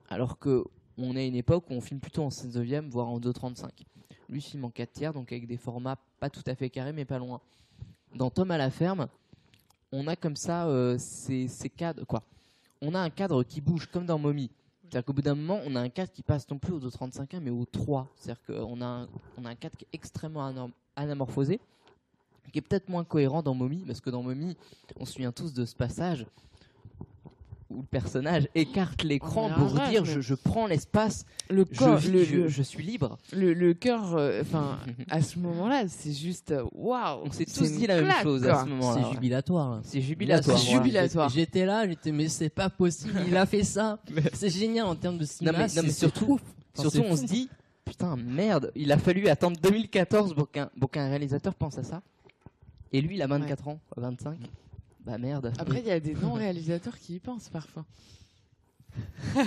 Alors que on est à une époque où on filme plutôt en 16 neuvième, voire en 2,35. Lui filme en 4 tiers, donc avec des formats pas tout à fait carrés, mais pas loin. Dans Tom à la ferme, on a comme ça euh, ces, cadres. Quoi On a un cadre qui bouge comme dans Mommy. C'est-à-dire qu'au bout d'un moment, on a un cadre qui passe non plus au 2,35 mais au 3. C'est-à-dire qu'on a, un- cadre qui est extrêmement anamorphosé, qui est peut-être moins cohérent dans Mommy, parce que dans Mommy, on se souvient tous de ce passage où le personnage écarte l'écran pour arrête, dire mais- je, je prends l'espace, Le je, corps, vis, le, je, le- je suis libre. le, le cœur, euh, enfin, [laughs] à ce moment-là, c'est juste waouh. On s'est tous dit la même chose quoi. à ce moment-là. C'est jubilatoire. C'est jubilatoire. Jubilatoire. J'étais là, j'étais mais c'est pas possible, il a fait ça. [laughs] C'est génial en termes de Non cinéma. mais, non, c'est- surtout. Enfin, surtout on se dit putain merde, il a fallu attendre 2014 pour qu'un réalisateur pense à ça. Et lui il a 24 ans, quoi, 25. Bah merde. Après, il y a des [laughs] non-réalisateurs qui y pensent parfois. [laughs]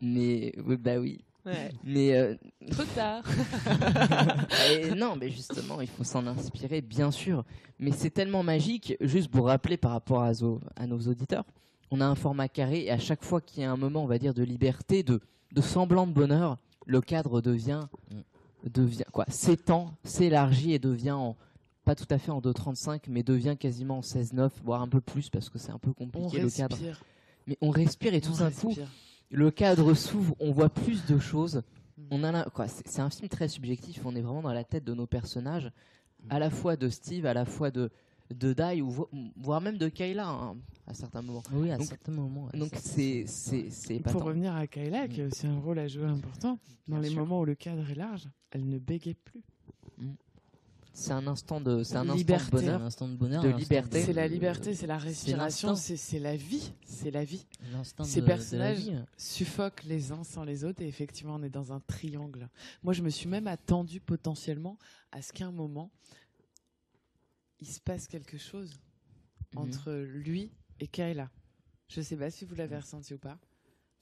Mais oui, bah oui. Ouais. Mais euh, Trop tard. [laughs] Et non, mais justement, il faut s'en inspirer, bien sûr. Mais c'est tellement magique, juste pour rappeler par rapport à, zo- à nos auditeurs, on a un format carré et à chaque fois qu'il y a un moment, on va dire, de liberté, de, de semblant de bonheur, le cadre devient, devient quoi, s'étend, s'élargit et devient en, pas tout à fait en 2,35, mais devient quasiment en 16,9, voire un peu plus parce que c'est un peu On compliqué le cadre. respire. Mais on respire et tout on d'un coup, le cadre s'ouvre, on voit plus de choses. Mm. On a c'est un film très subjectif. On est vraiment dans la tête de nos personnages, à la fois de Steve, à la fois de de Dai, ou vo- voire même de Kayla hein, à certains moments. Oui, à Donc- certains moments. Donc c'est c'est Pour revenir à Kayla, qui a aussi un rôle à jouer important, dans Bien les sûr. moments où le cadre est large, elle ne bégaye plus. C'est un instant de c'est un instant de Liberté. C'est bonheur. un instant de bonheur. liberté. C'est la liberté, c'est la respiration, c'est c'est la vie, c'est la vie. L'instant Ces de- de la personnages vie. suffoquent les uns sans les autres et effectivement on est dans un triangle. Moi je me suis même attendu potentiellement à ce qu'à un moment il se passe quelque chose Mhm. entre lui et Kayla. Je sais pas si vous l'avez ressenti ou pas,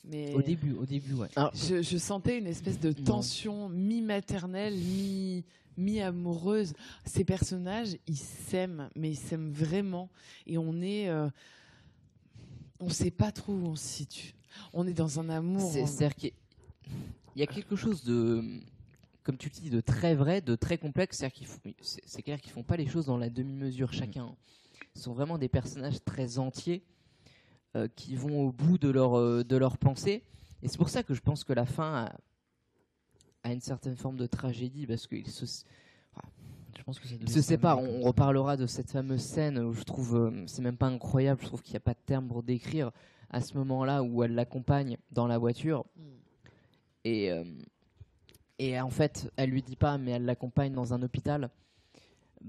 mais Au début, au début, ouais. Alors, je, je sentais une espèce de tension mi-maternelle, mi- mi-amoureuse. Ces personnages, ils s'aiment, mais ils s'aiment vraiment. Et on est. euh, on sait pas trop où on se situe. On est dans un amour. c'est-à-dire qu'il y a- quelque chose de comme tu le dis de très vrai, de très complexe. C'est-à-dire qu'ils font- c'est c'est clair qu'ils font pas les choses dans la demi-mesure chacun. Ce sont vraiment des personnages très entiers euh, qui vont au bout de leur, euh, de leur pensée. Et c'est pour ça que je pense que la fin a, a une certaine forme de tragédie parce qu'ils se, Je pense que ils se séparent. On, reparlera de cette fameuse scène où je trouve, euh, c'est même pas incroyable, je trouve qu'il n'y a pas de terme pour décrire à ce moment-là où elle l'accompagne dans la voiture. Mm. Et, euh, et en fait, elle lui dit pas, mais elle l'accompagne dans un hôpital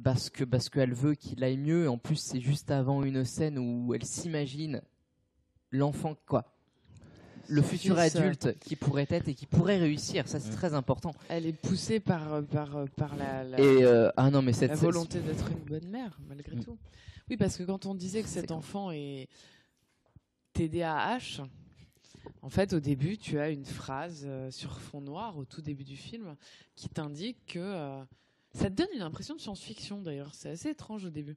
parce que parce qu'elle veut qu'il aille mieux. Et en plus, c'est juste avant une scène où elle s'imagine l'enfant quoi, le futur Fils, euh, adulte qui pourrait être et qui pourrait réussir. Ça, c'est Mm. très important. Elle est poussée par, par, par la, la- Et euh, ah non, mais cette la scène- volonté d'être une bonne mère, malgré Mm. tout. Oui, parce que quand on disait que cet enfant est TDAH, en fait, au début, tu as une phrase euh, sur fond noir, au tout début du film, qui t'indique que. euh, ça te donne une impression de science-fiction, d'ailleurs. C'est assez étrange au début.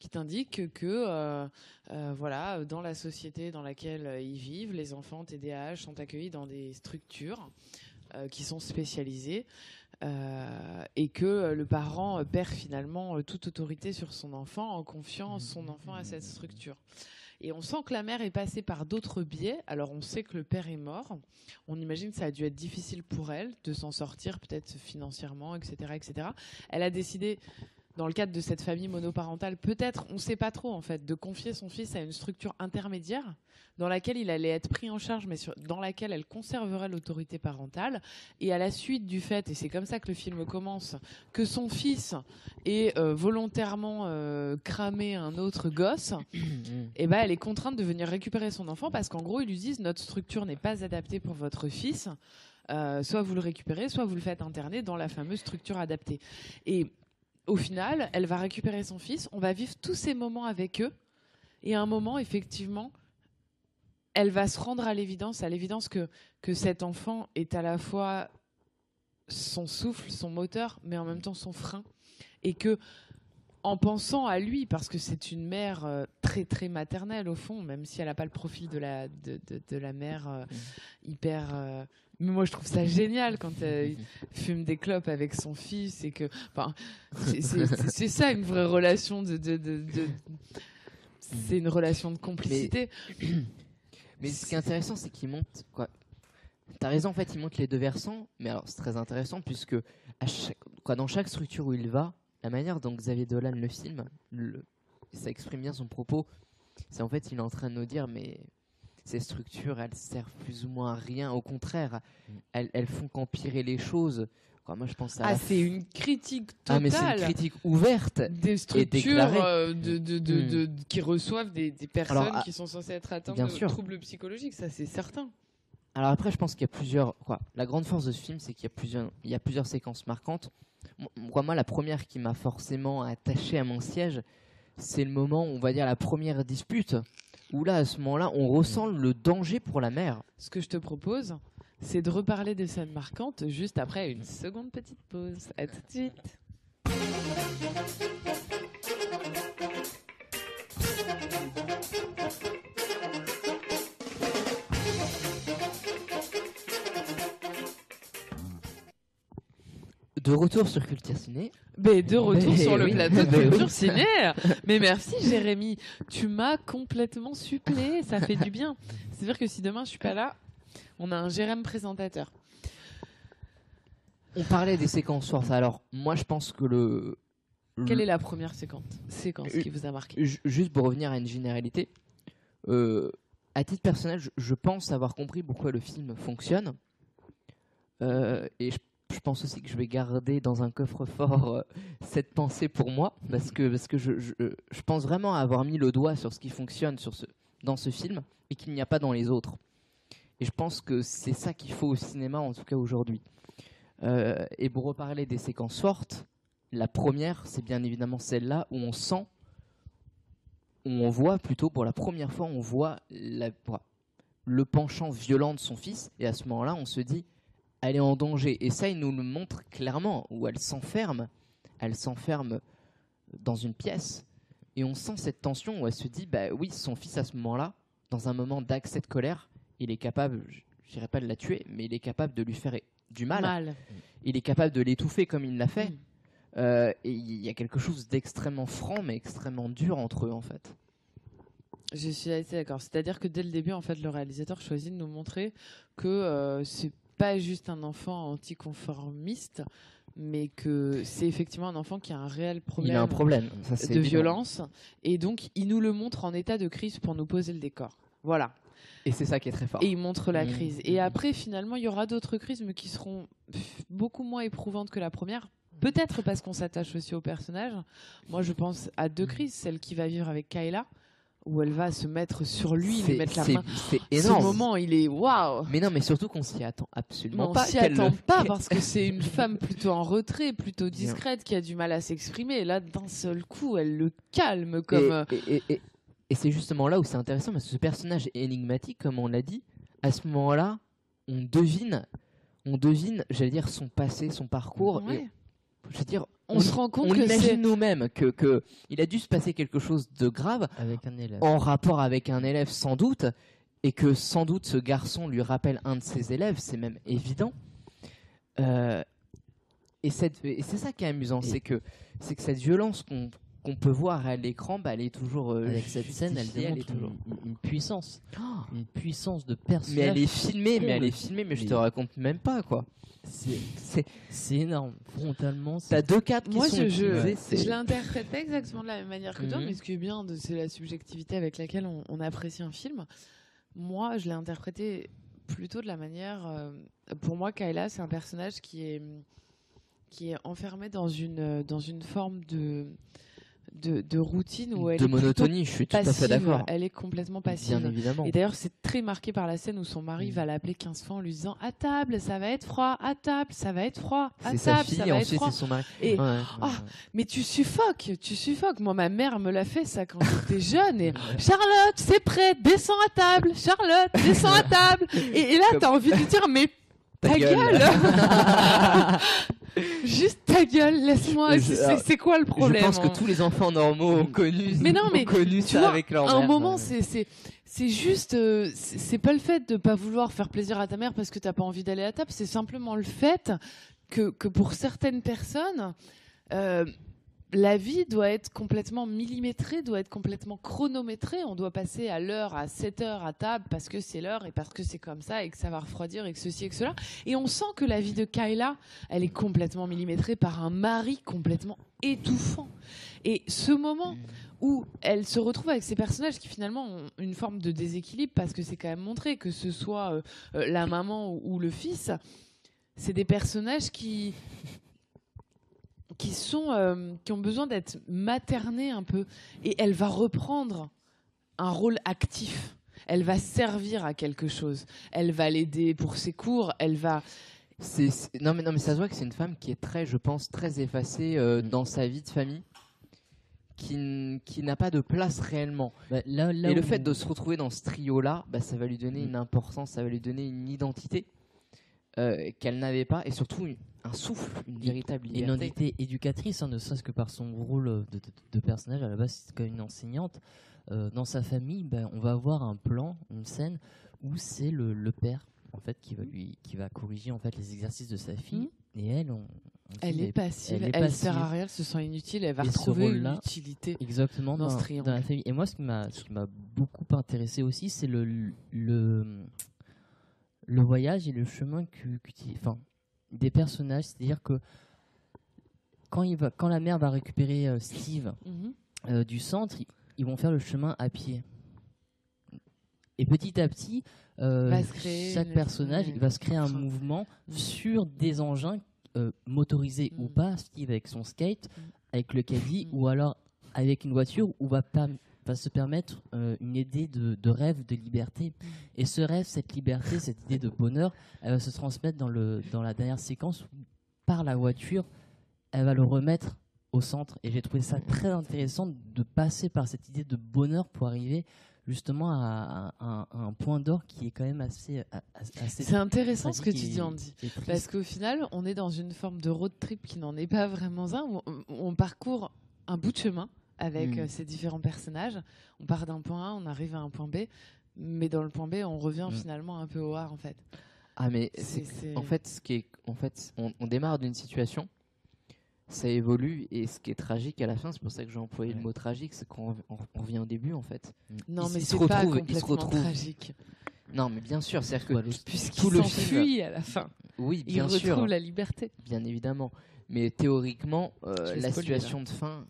Qui t'indique que, euh, euh, voilà, dans la société dans laquelle euh, ils vivent, les enfants TDAH sont accueillis dans des structures qui sont spécialisées. Et que le parent perd finalement toute autorité sur son enfant en confiant son enfant à cette structure. Et on sent que la mère est passée par d'autres biais. Alors on sait que le père est mort. On imagine que ça a dû être difficile pour elle de s'en sortir, peut-être financièrement, etc., etc. Elle a décidé, dans le cadre de cette famille monoparentale, peut-être, on ne sait pas trop en fait, de confier son fils à une structure intermédiaire dans laquelle il allait être pris en charge, mais sur- dans laquelle elle conserverait l'autorité parentale. Et à la suite du fait, et c'est comme ça que le film commence, que son fils ait euh, volontairement euh, cramé un autre gosse, [coughs] et ben elle est contrainte de venir récupérer son enfant parce qu'en gros ils lui disent notre structure n'est pas adaptée pour votre fils. Euh, soit vous le récupérez, soit vous le faites interner dans la fameuse structure adaptée. Et au final, elle va récupérer son fils, on va vivre tous ces moments avec eux, et à un moment, effectivement, elle va se rendre à l'évidence, à l'évidence que, que cet enfant est à la fois son souffle, son moteur, mais en même temps son frein. Et que, en pensant à lui, parce que c'est une mère euh, très très maternelle au fond, même si elle n'a pas le profil de la, de, de- de la mère euh, hyper. euh, mais moi je trouve ça génial quand elle [laughs] fume des clopes avec son fils et que. Enfin, c'est- ça une vraie relation de. de- c'est une relation de complicité. Mais ce qui est intéressant, c'est qu'il monte quoi. T'as raison, en fait, il monte les deux versants, mais alors c'est très intéressant puisque à chaque, quoi, dans chaque structure où il va, la manière dont Xavier Dolan le filme, le- ça exprime bien son propos. c'est en fait, il est en train de nous dire, mais ces structures, elles servent plus ou moins à rien. Au contraire, Mm. elles, elles font qu'empirer les choses. Quoi, moi, je pense à Ah, c'est une critique Ah, mais totale. c'est une critique ouverte. des structures euh, de, de, de, de- qui reçoivent des, des personnes Alors, ah, qui sont censées être atteintes bien de sûr. troubles psychologiques, ça c'est certain. Alors après, je pense qu'il y a plusieurs. La grande force de ce film, c'est qu'il y a plusieurs, il y a plusieurs séquences marquantes. Moi, moi, la première qui m'a forcément attaché à mon siège, c'est le moment, on va dire, la première dispute, où là, à ce moment-là, on ressent le danger pour la mère. Ce que je te propose, c'est de reparler des scènes marquantes juste après une seconde petite pause. À tout de suite. De retour sur Culture Ciné. Mais de retour Mais sur le oui. plateau de. Culture Ciné. Mais merci Jérémy, tu m'as complètement supplé, ça fait du bien. C'est-à-dire que si demain je suis pas là, on a un Jérémy présentateur. On parlait des séquences fortes. Alors, moi, je pense que le. Quelle le- est la première séquence, séquence qui vous a marqué? Ju- Juste pour revenir à une généralité, euh, à titre personnel, je, je pense avoir compris pourquoi le film fonctionne. Euh, et je, je pense aussi que je vais garder dans un coffre-fort euh, cette pensée pour moi, parce que, parce que je, je, pense vraiment avoir mis le doigt sur ce qui fonctionne sur ce, dans ce film et qu'il n'y a pas dans les autres. Et je pense que c'est ça qu'il faut au cinéma, en tout cas aujourd'hui. Euh, et pour reparler des séquences fortes, la première, c'est bien évidemment celle-là où on sent où on voit plutôt pour la première fois, on voit la- le penchant violent de son fils, et à ce moment-là, on se dit, elle est en danger. Et ça, il nous le montre clairement, où elle s'enferme, elle s'enferme dans une pièce, et on sent cette tension où elle se dit, bah oui, son fils à ce moment-là, dans un moment d'accès de colère, il est capable, je dirais pas de la tuer, mais il est capable de lui faire du mal. Mal. Il est capable de l'étouffer comme il l'a fait. Mm. Euh, et il y a quelque chose d'extrêmement franc, mais extrêmement dur entre eux, en fait. Je suis assez d'accord. C'est-à-dire que dès le début, en fait, le réalisateur choisit de nous montrer que euh, c'est pas juste un enfant anticonformiste, mais que c'est effectivement un enfant qui a un réel problème, il a un problème. Ça, de évident. violence, et donc il nous le montre en état de crise pour nous poser le décor. Voilà. Et c'est ça qui est très fort. Et il montre la Mmh. crise. Et après, finalement, il y aura d'autres crises, mais qui seront beaucoup moins éprouvantes que la première. Peut-être parce qu'on s'attache aussi au personnage. Moi, je pense à Mmh. deux crises. Celle qui va vivre avec Kayla, où elle va se mettre sur lui, lui mettre la main. C'est Ce énorme. moment, il est waouh. Mais non, mais surtout qu'on s'y attend absolument On pas. s'y qu'elle attend pas [laughs] parce que c'est une femme plutôt en retrait, plutôt discrète, qui a du mal à s'exprimer. Là, d'un seul coup, elle le calme comme. Et, et- et- et- et c'est justement là où c'est intéressant parce que ce personnage est énigmatique, comme on l'a dit. À ce moment-là, on devine, on devine, j'allais dire, son passé, son parcours. ouais. Et, je veux dire, On, se rend compte on que imagine nous-mêmes que, que il a dû se passer quelque chose de grave avec un élève. en rapport avec un élève sans doute, et que sans doute ce garçon lui rappelle un de ses élèves, c'est même évident. Euh, et c'est ça qui est amusant, c'est que c'est que cette violence qu'on qu'on peut voir à l'écran, bah, elle est toujours euh, Avec cette scène, elle démontre est toujours. une, une puissance, Oh, une puissance de mais personnage. elle est filmée, mais elle est filmée, mais je Mais- te raconte même pas quoi. C'est énorme. Frontalement, t'as c'est deux cadres qui Moi, sont je, je, utilisés, je l'interprète pas exactement de la même manière que toi, Mhm. mais ce qui est bien, c'est la subjectivité avec laquelle on, on apprécie un film. Moi, je l'ai interprété plutôt de la manière. euh, pour moi, Kayla, c'est un personnage qui est qui est enfermé dans une dans une forme de de, de routine où elle de est monotonie, je suis tout à passive. fait d'accord. Elle est complètement passive. Bien évidemment. Et d'ailleurs, c'est très marqué par la scène où son mari Mm. va l'appeler 15 fois en lui disant À table, ça va être froid, à table, ça va être froid, à sa table, ça va être froid. c'est son mari. Et Ouais. Ah, mais tu suffoques, tu suffoques. Moi, ma mère me l'a fait ça quand j'étais [laughs] jeune. Et Charlotte, c'est prêt, descends à table. Charlotte, descends à [laughs] table. Et, et là, t'as envie de dire, mais Ta ta gueule. gueule, [laughs] Juste ta gueule, laisse-moi. Je- C'est- quoi le problème je pense que hein tous les enfants normaux ont connu, Mais non, mais ont connu ça vois, avec leur À un mère. moment, Ouais. c'est juste, euh, c'est c'est pas le fait de pas vouloir faire plaisir à ta mère parce que t'as pas envie d'aller à table. C'est simplement le fait que que pour certaines personnes. euh, la vie doit être complètement millimétrée, doit être complètement chronométrée. On doit passer à l'heure, à 7 heures à table parce que c'est l'heure et parce que c'est comme ça et que ça va refroidir et que ceci et que cela. Et on sent que la vie de Kyla, elle est complètement millimétrée par un mari complètement étouffant. Et ce moment où elle se retrouve avec ces personnages qui finalement ont une forme de déséquilibre parce que c'est quand même montré que ce soit euh, euh, la maman ou, ou le fils, c'est des personnages qui qui sont euh, qui ont besoin d'être maternés un peu et elle va reprendre un rôle actif. Elle va servir à quelque chose. Elle va l'aider pour ses cours. Elle va. C'est- non mais non mais ça se voit que c'est une femme qui est très, je pense, très effacée euh, dans sa vie de famille, qui, qui n'a pas de place réellement. Bah, là, là Et le fait de se retrouver dans ce trio-là, bah, ça va lui donner Mm. une importance, ça va lui donner une identité euh, qu'elle n'avait pas, et surtout une- un souffle, une véritable une liberté. identité éducatrice, hein, ne serait-ce que par son rôle de, de- de personnage. À la base, c'est quand même une enseignante. Euh, dans sa famille, ben, on va avoir un plan, une scène où c'est le, le père en fait qui va lui, qui va corriger en fait les exercices de sa fille. Et elle, on, on Elle est passive. elle Elle, est sert à passive. rien. Elle se sent inutile. Elle va Et retrouver une utilité. exactement dans dans, dans la famille. Et moi, ce qui m'a, beaucoup intéressé aussi, c'est le, le, le voyage et le chemin que, qu'utilise- enfin, des personnages. C'est-à-dire que quand, il va, quand la mère va récupérer euh, Steve Mhm. euh, du centre, ils, vont faire le chemin à pied. Et petit à petit, euh, créer chaque personnage il va se créer un mouvement mm. sur des engins motorisés ou Mm. pas, Steve avec son skate, Mm. avec le caddie, Mm. ou alors avec une voiture où va, va se permettre euh, une idée de, de rêve, de liberté. Et ce rêve, cette liberté, cette idée de bonheur, elle va se transmettre dans, le, dans la dernière séquence où, par la voiture, elle va le remettre au centre. Et j'ai trouvé ça très intéressant de passer par cette idée de bonheur pour arriver justement à, à- à un point d'or qui est quand même assez, C'est intéressant ce que tu dis, Andy. Parce qu'au final, on est dans une forme de road trip qui n'en est pas vraiment un. où on, on parcourt un bout de chemin avec Mm. euh, ces différents personnages. On part d'un point A, on arrive à un point B. Mais dans le point B, on revient Mm. finalement un peu au A, en fait. Ah mais C'est- c'est c'est- en fait ce qui est en fait on, on démarre d'une situation, ça évolue et ce qui est tragique à la fin, c'est pour ça que j'ai employé le mot tragique, c'est qu'on on, on revient au début en fait. Non, Il- mais il se c'est pas retrouve- il se complètement retrouve. tragique. Non mais bien sûr, c'est-à-dire que Puisqu'il tout le s'enfuit à la fin. oui Il retrouve la liberté. bien évidemment, mais théoriquement euh, la spoiler, situation de fin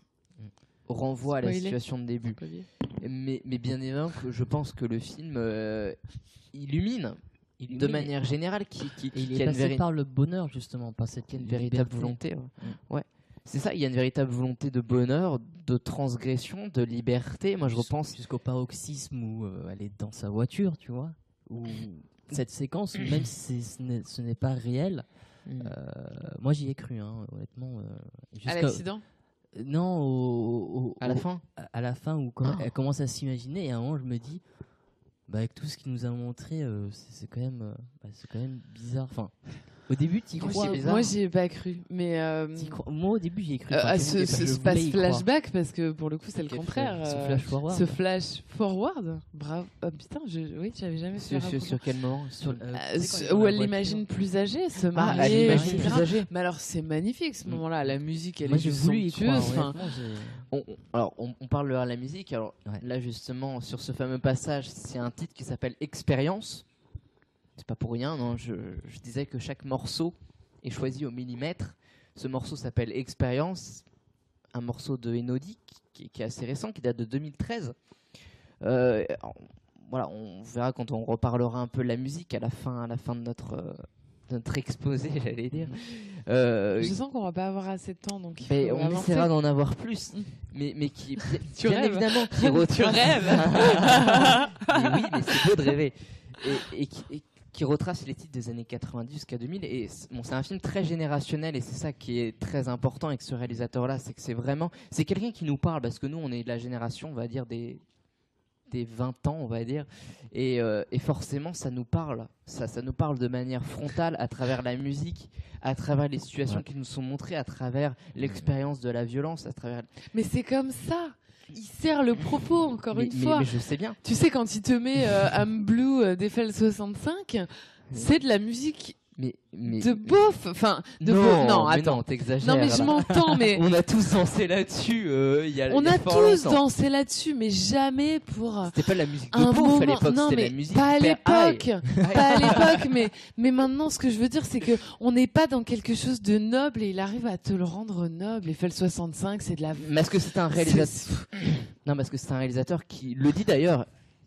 renvoie à la situation de début. Mais, mais bien évidemment que je pense que le film euh, illumine Il de manière générale qui, qui, qui il a est une passé par le bonheur justement, par cette qu'il y a une véritable volonté. Ouais. Ouais. C'est ça, il y a une véritable volonté de bonheur, de transgression, de liberté. Moi, je Jus- repense. jusqu'au paroxysme où euh, elle est dans sa voiture, tu vois. Où cette séquence, où même si ce n'est- pas réel, Mm. euh, moi j'y ai cru, hein, honnêtement. euh, À l'accident? Non, au- au- À la au- fin à la fin où quand Ah. elle commence à s'imaginer, et à un moment je me dis, bah, avec tout ce qu'il nous a montré, euh, c'est c'est quand même, euh, bah, c'est quand même bizarre. Enfin, au début, tu Moi, crois. Moi, j'y ai pas cru. Mais. euh, Moi, au début, j'y ai cru. euh, à ce, je ce, y flashback, parce que pour le coup, c'est le contraire. Ce euh, flash forward. Ce flash forward, bravo. Oh, putain, je, oui, j'avais jamais fait sur, sur, quel moment? Sur- euh, Euh, ce- où elle l'imagine plus âgée, se Ah, elle marier, imagine etc. plus âgée. Mais alors, c'est magnifique ce Mm. moment-là. La musique, elle Moi, est y croire. somptueuse. On- alors, on, on parle de la musique. Alors Ouais. là, justement, sur ce fameux passage, c'est un titre qui s'appelle Expérience. C'est pas pour rien, non. Je, je disais que chaque morceau est choisi au millimètre. Ce morceau s'appelle Expérience, un morceau de Enodi qui, qui est assez récent, qui date de 2013. Euh, voilà, on verra quand on reparlera un peu de la musique à la fin, à la fin de notre, euh, notre exposé, [laughs] j'allais dire. Euh, je sens qu'on va pas avoir assez de temps, donc il faut on avancer. essaiera d'en avoir plus, mais, mais qui [laughs] Tu bien rêves. évidemment qui [laughs] Tu rêves. mais oui, mais c'est beau de rêver. Et, et qui, et qui retrace les titres des années 90 jusqu'à 2000. Et c'est- bon, c'est un film très générationnel et c'est ça qui est très important avec ce réalisateur-là, c'est que c'est vraiment, c'est quelqu'un qui nous parle parce que nous, on est de la génération, on va dire des des 20 ans, on va dire, et, euh, et forcément, ça nous parle. Ça, ça nous parle de manière frontale à travers la musique, à travers les situations Ouais. qui nous sont montrées, à travers l'expérience de la violence, à travers. Mais c'est comme ça. Il sert le propos, encore mais, une mais- fois. mais je sais bien. Tu sais, quand il te met euh, I'm Blue euh, d'Eiffel 65, c'est de la musique Mais, mais de beauf. Enfin, de non, beauf. Non, attends. non, t'exagères. Non, mais je m'entends, mais [laughs] On a tous dansé là-dessus. euh, il y a, on y a tous longtemps. dansé là-dessus, mais jamais pour. euh, C'était pas la musique de beauf moment, à l'époque, non c'était mais la musique pas à l'époque, pas à l'époque, mais mais maintenant ce que je veux dire c'est que on n'est pas dans quelque chose de noble et il arrive à te le rendre noble. Eiffel 65, c'est de la. Mais est-ce que c'est un réalisateur [coughs] Non, parce que c'est un réalisateur qui le dit d'ailleurs,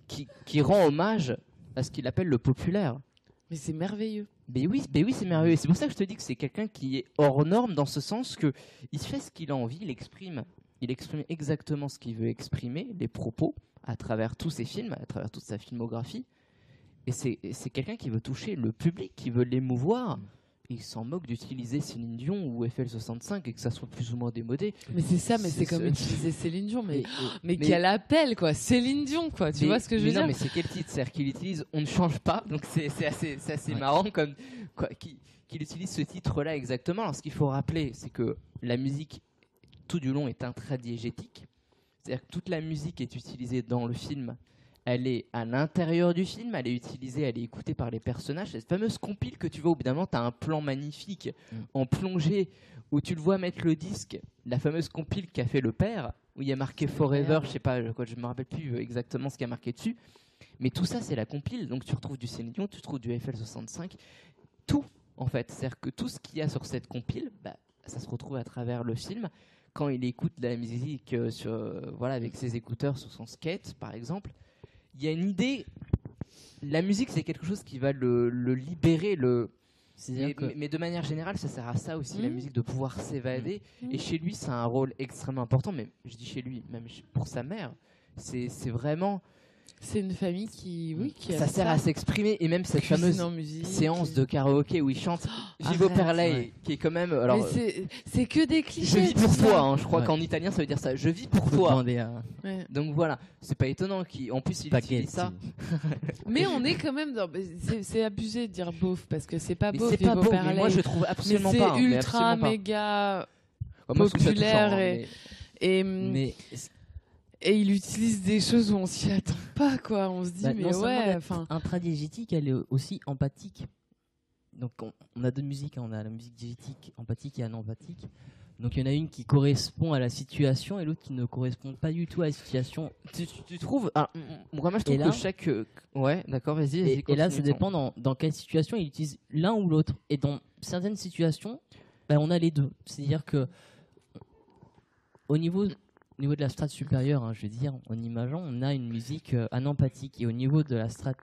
qui, qui rend hommage à ce qu'il appelle le populaire? Mais c'est merveilleux. Mais oui, oui, c'est merveilleux. C'est pour ça que je te dis que c'est quelqu'un qui est hors norme dans ce sens que il fait ce qu'il a envie, il exprime, il exprime exactement ce qu'il veut exprimer, les propos à travers tous ses films, à travers toute sa filmographie. Et c'est quelqu'un qui veut toucher le public, qui veut l'émouvoir. Il s'en moque d'utiliser Céline Dion ou FL65 et que ça soit plus ou moins démodé. Mais c'est ça, mais c'est comme utiliser Céline Dion, mais [laughs] mais, mais- quel appel quoi, Céline Dion quoi. Tu Mais- vois ce que je veux non, dire mais c'est quel titre C'est-à-dire qu'il utilise On ne change pas, donc c'est assez, assez Ouais. marrant comme qu'il utilise ce titre-là exactement. Alors ce qu'il faut rappeler, c'est que la musique tout du long est intradiégétique, c'est-à-dire que toute la musique est utilisée dans le film. Elle est à l'intérieur du film, elle est utilisée, elle est écoutée par les personnages. Cette fameuse compile que tu vois, au bout d'un moment, tu as un plan magnifique Mm. en plongée où tu le vois mettre le disque, la fameuse compile qu'a fait le père, où il y a marqué Forever, je sais pas, je me rappelle plus exactement ce qu'il y a marqué dessus. Mais tout ça, c'est la compile. Donc tu retrouves du Céline tu retrouves du FL65, tout en fait. C'est-à-dire que tout ce qu'il y a sur cette compile, bah, ça se retrouve à travers le film. Quand il écoute de la musique euh, sur, euh, voilà, avec ses écouteurs sur son skate, par exemple, il y a une idée. La musique, c'est quelque chose qui va le, le libérer, le, mais, que mais- mais de manière générale, ça sert à ça aussi, la Mhm. musique, de pouvoir s'évader. Mhm. Et chez lui, c'est un rôle extrêmement important, mais je dis chez lui, même pour sa mère, c'est vraiment. C'est une famille qui, oui, qui Ça sert à s'exprimer, et même cette Cuisine fameuse en musique. séance de karaoké où il chante Vivo arrête, per lei, ouais. qui est quand même. Alors, mais c'est- c'est que des je clichés. vis tout pour toi, hein, je crois Ouais. qu'en italien ça veut dire ça. Je vis pour faut toi. demander à Ouais. Donc voilà, c'est pas étonnant qu'en plus il Paquet. utilise ça. [laughs] Mais on est quand même dans. c'est- C'est abusé de dire beauf parce que c'est pas Mais beauf. c'est pas beau, mais moi je trouve Mais absolument c'est pas. hein, mais ultra pas. méga je populaire hein, et- mais- et Mais et il utilise des choses où on s'y attend pas quoi. On se dit Bah, mais non ouais. Enfin. intradiégétique, elle est aussi empathique. Donc on, on a deux musiques, hein. on a la musique diégétique, empathique et anempathique. Donc il y en a une qui correspond à la situation et l'autre qui ne correspond pas du tout à la situation. Tu, tu- tu trouves ah, Moi, je trouve là- que chaque. euh, Ouais, d'accord, vas-y. Et, et là, ça dépend dans, dans quelle situation il utilise l'un ou l'autre. Et dans certaines situations, ben, on a les deux. C'est-à-dire que au niveau, au niveau de la strate supérieure, hein, je veux dire, en imageant, on a une musique euh, anempathique. Et au niveau de la strate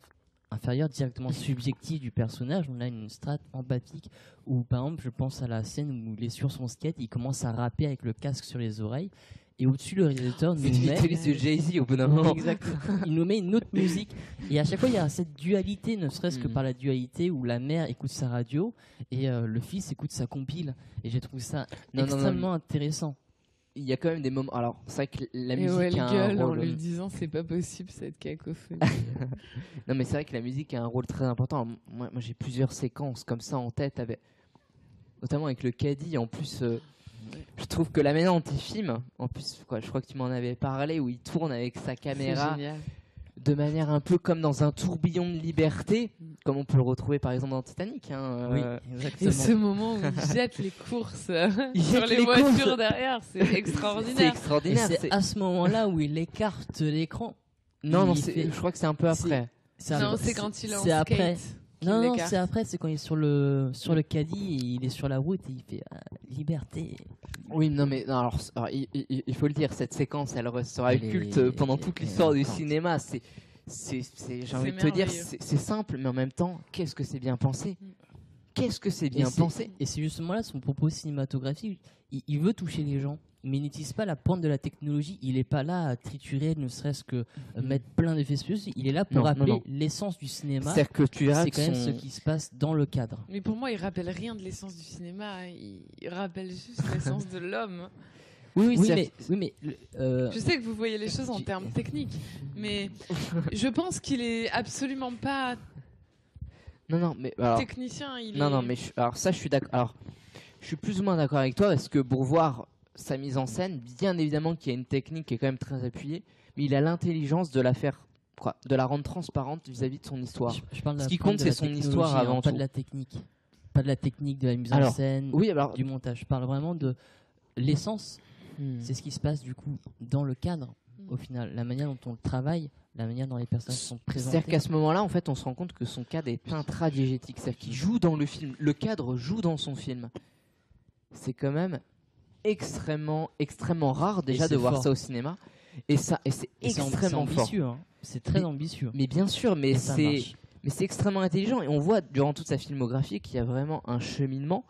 inférieure, directement subjective du personnage, on a une strate empathique. Où, par exemple, je pense à la scène où il est sur son skate, il commence à rapper avec le casque sur les oreilles. Et au-dessus, le réalisateur nous C'est met... De Jay-Z au bout d'un moment. Il nous met une autre musique. Et à chaque fois, il y a cette dualité, ne serait-ce que Mhm. par la dualité où la mère écoute sa radio et euh, le fils écoute sa compile. Et j'ai trouvé ça Non, non, non, extrêmement intéressant. Il y a quand même des moments. Alors, c'est vrai que la Et musique elle a un gueule en rôle. lui disant c'est pas possible cette cacophonie. [laughs] Non, mais c'est vrai que la musique a un rôle très important. Moi, moi j'ai plusieurs séquences comme ça en tête, avec... notamment avec le caddie. En plus, euh, je trouve que la manière dont il filme, en plus, quoi, je crois que tu m'en avais parlé, où il tourne avec sa C'est caméra génial. De manière un peu comme dans un tourbillon de liberté, Mm. comme on peut le retrouver par exemple dans Titanic. hein, euh, Et exactement. ce moment où [laughs] il jette les courses euh, sur les, les voitures courses. derrière, c'est C'est extraordinaire. Et extraordinaire. c'est c'est- à ce moment-là où il écarte l'écran. Non, non, c'est- fait- je crois que c'est un peu c'est- après. C'est c'est quand il est en c'est skate. après. Non, non, c'est après, c'est quand il est sur le, sur le caddie et il est sur la route et il fait ah, liberté. Oui, non, mais non, alors, il, il- il faut le dire, cette séquence, elle restera Elle culte euh, pendant toute l'histoire du cinéma. C'est, j'ai envie de te dire, c'est simple, mais en même temps, qu'est-ce que c'est bien pensé? Mm. Qu'est-ce que c'est bien pensé? Et c'est justement là son propos cinématographique. Il, il veut toucher les gens, n'utilise pas la pointe de la technologie. Il n'est pas là à triturer, ne serait-ce que euh, Mhm. mettre plein d'effets spéciaux. Il est là pour Non, rappeler l'essence du cinéma. C'est-à-dire que tu verras C'est que quand même son- ce qui se passe dans le cadre. Mais pour moi, il rappelle rien de l'essence du cinéma. Il, rappelle juste l'essence de l'homme. [laughs] Oui, oui, Oui, c'est- mais, oui, mais le- euh, Je sais que vous voyez les choses en Tu- termes techniques, mais [laughs] je pense qu'il est absolument pas Non, non, mais alors, technicien. Il non, est... non, mais je- alors ça, je suis d'accord. Alors, je suis plus ou moins d'accord avec toi parce que pour voir sa mise en scène, bien évidemment qu'il y a une technique qui est quand même très appuyée, mais il a l'intelligence de la faire, quoi, de la rendre transparente vis-à-vis de son histoire. je, je parle de Ce qui compte, c'est son histoire hein, avant pas tout. de la technique. pas de la technique, de la mise en scène, Oui, alors. du montage. Je parle vraiment de l'essence. Hmm. C'est ce qui se passe du coup dans le cadre, au final. La manière dont on le travaille, la manière dont les personnages sont C'est-à-dire présentées. qu'à ce moment-là, en fait, on se rend compte que son cadre est intradigétique. C'est-à-dire qu'il joue dans le film. Le cadre joue dans son film. C'est quand même extrêmement, extrêmement rare déjà de voir fort. ça au cinéma. Et ça, et c'est extrêmement fort. ambitieux. hein. C'est très Mais- ambitieux. Mais bien sûr, mais c'est, mais c'est extrêmement intelligent. Et on voit durant toute sa filmographie qu'il y a vraiment un cheminement.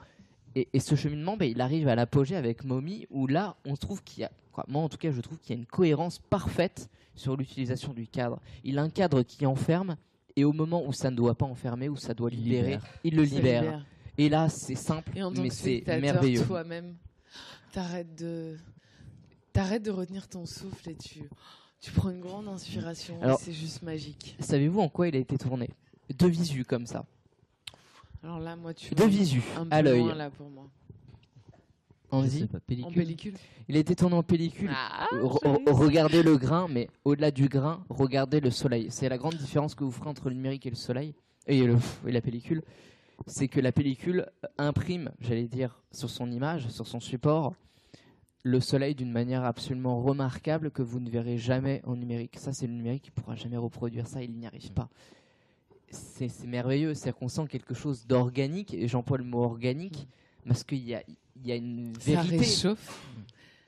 Et, et ce cheminement, ben, il arrive à l'apogée avec Mommy, où là, on trouve qu'il y a, quoi, moi en tout cas, je trouve qu'il y a une cohérence parfaite sur l'utilisation du cadre. Il a un cadre qui enferme, et au moment où ça ne doit pas enfermer, où ça doit Il libérer, libère. il le libère. libère. Et là, c'est simple, Et en tant mais c'est merveilleux. toi-même, t'arrêtes de, t'arrêtes de retenir ton souffle et tu, tu prends une grande inspiration. c'est juste magique. Savez-vous en quoi il a été tourné? De visu comme ça. Alors là, moi, tu De visu, un peu à l'œil. loin, là pour moi. En pellicule. Il a été tourné en pellicule. Ah, regardez le grain, mais au-delà du grain, regardez le soleil. C'est la grande différence que vous ferez entre le numérique et le soleil et, le, et la pellicule. C'est que la pellicule imprime, j'allais dire, sur son image, sur son support, le soleil d'une manière absolument remarquable que vous ne verrez jamais en numérique. Ça, c'est le numérique qui pourra jamais reproduire ça, il n'y arrive pas. C'est merveilleux, c'est qu'on sent quelque chose d'organique, et j'emploie le mot organique, parce qu'il y a, il y a une Ça vérité réchauffe.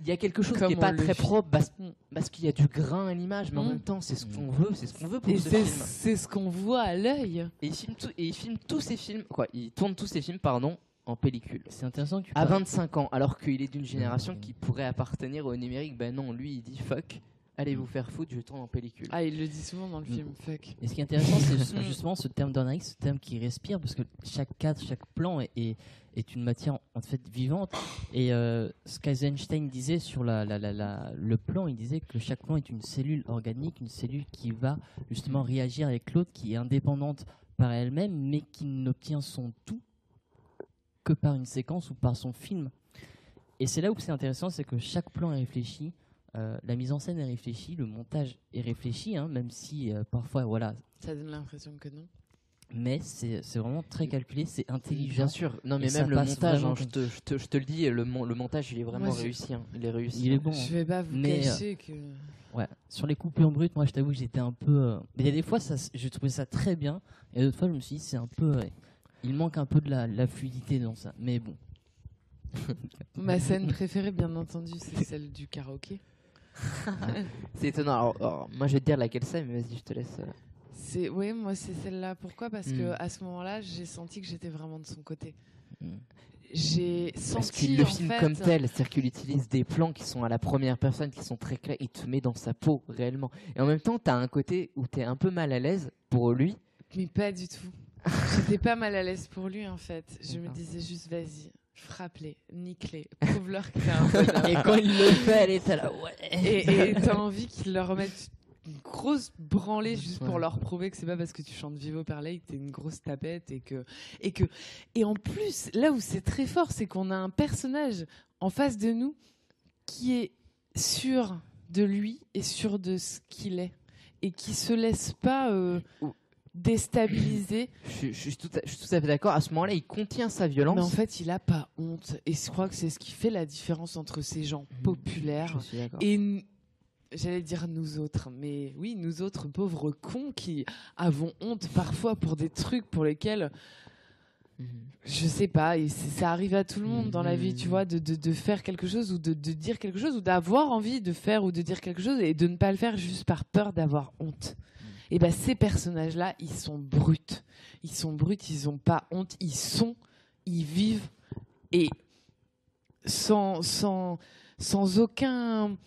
Il y a quelque chose Comme qui est on pas très propre parce, Mm. parce qu'il y a du grain à l'image, mais en Mm. même temps, c'est ce qu'on veut, c'est ce qu'on veut pour Et ce film. c'est ce qu'on voit à l'œil. Et il filme, tout- et il filme tous ses films, quoi, il tourne tous ses films, pardon, en pellicule. C'est intéressant que tu À parles- 25 ans, alors qu'il est d'une génération qui pourrait appartenir au numérique, ben non, lui il dit fuck, allez vous faire foutre, je tourne en pellicule. Ah, il le dit souvent dans le Mm. film. Fuck. Et ce qui est intéressant, c'est [laughs] ju- Mm. justement ce terme d'organique, ce terme qui respire, parce que chaque cadre, chaque plan est, est, est une matière en fait vivante. Et euh, ce qu'Eisenstein disait sur la, la- la- la- le plan, il disait que chaque plan est une cellule organique, une cellule qui va justement réagir avec l'autre, qui est indépendante par elle-même, mais qui n'obtient son tout que par une séquence ou par son film. Et c'est là où c'est intéressant, c'est que chaque plan est réfléchi, euh, la mise en scène est réfléchie, le montage est réfléchi, hein, même si euh, parfois, voilà, Ça donne l'impression que non. mais c'est c'est vraiment très calculé, c'est intelligent. Bien sûr, non mais même le montage, hein, je, te, je, te, je te le dis, le, mon- le montage il est vraiment Moi, je- réussi, hein, il est réussi. Il est bon. Je vais pas vous Mais, cacher que. Ouais. Sur les coupures brutes, moi je t'avoue que j'étais un peu. euh, Mais il y a des fois, ça, s- j'ai trouvé ça très bien, et d'autres fois, je me suis dit, c'est un peu. Il manque un peu de la, la fluidité dans ça. Mais bon. [laughs] Ma scène préférée, bien entendu, c'est celle du karaoké. C'est étonnant. Alors, alors, moi je vais te dire laquelle c'est, mais vas-y, je te laisse. euh. C'est oui, moi c'est celle-là. Pourquoi? Parce que Mm. à ce moment-là, j'ai senti que j'étais vraiment de son côté. Mm. J'ai Parce senti qu'il le filme fait, comme tel, c'est-à-dire qu'il utilise des plans qui sont à la première personne, qui sont très clairs, il te met dans sa peau réellement. Et en même temps, t'as un côté où t'es un peu mal à l'aise pour lui. Mais pas du tout. J'étais pas mal à l'aise pour lui en fait. Je me disais juste vas-y, frappe-les, nique-les, prouve-leur que t'es un bonhomme. [laughs] Et quand il le fait, elle était là, ouais. Et t'as envie qu'ils leur remettent une grosse branlée juste pour leur prouver que c'est pas parce que tu chantes Vivo Lake que t'es une grosse tapette et que et que et en plus là où c'est très fort c'est qu'on a un personnage en face de nous qui est sûr de lui et sûr de ce qu'il est et qui se laisse pas euh, déstabiliser Je, je suis tout à, je suis tout à fait d'accord. À ce moment-là, il contient sa violence. mais en fait il a pas honte et je crois que c'est ce qui fait la différence entre ces gens populaires suis d'accord. Et j'allais dire nous autres, mais oui, nous autres pauvres cons qui avons honte parfois pour des trucs pour lesquels, Mhm. je sais pas, et ça arrive à tout le monde dans la vie, tu Mhm. vois, de, de, de faire quelque chose ou de, de dire quelque chose ou d'avoir envie de faire ou de dire quelque chose et de ne pas le faire juste par peur d'avoir honte. Et ben ces personnages-là, ils sont bruts. Ils sont bruts, ils ont pas honte, ils sont, ils vivent et sans, sans, sans aucun.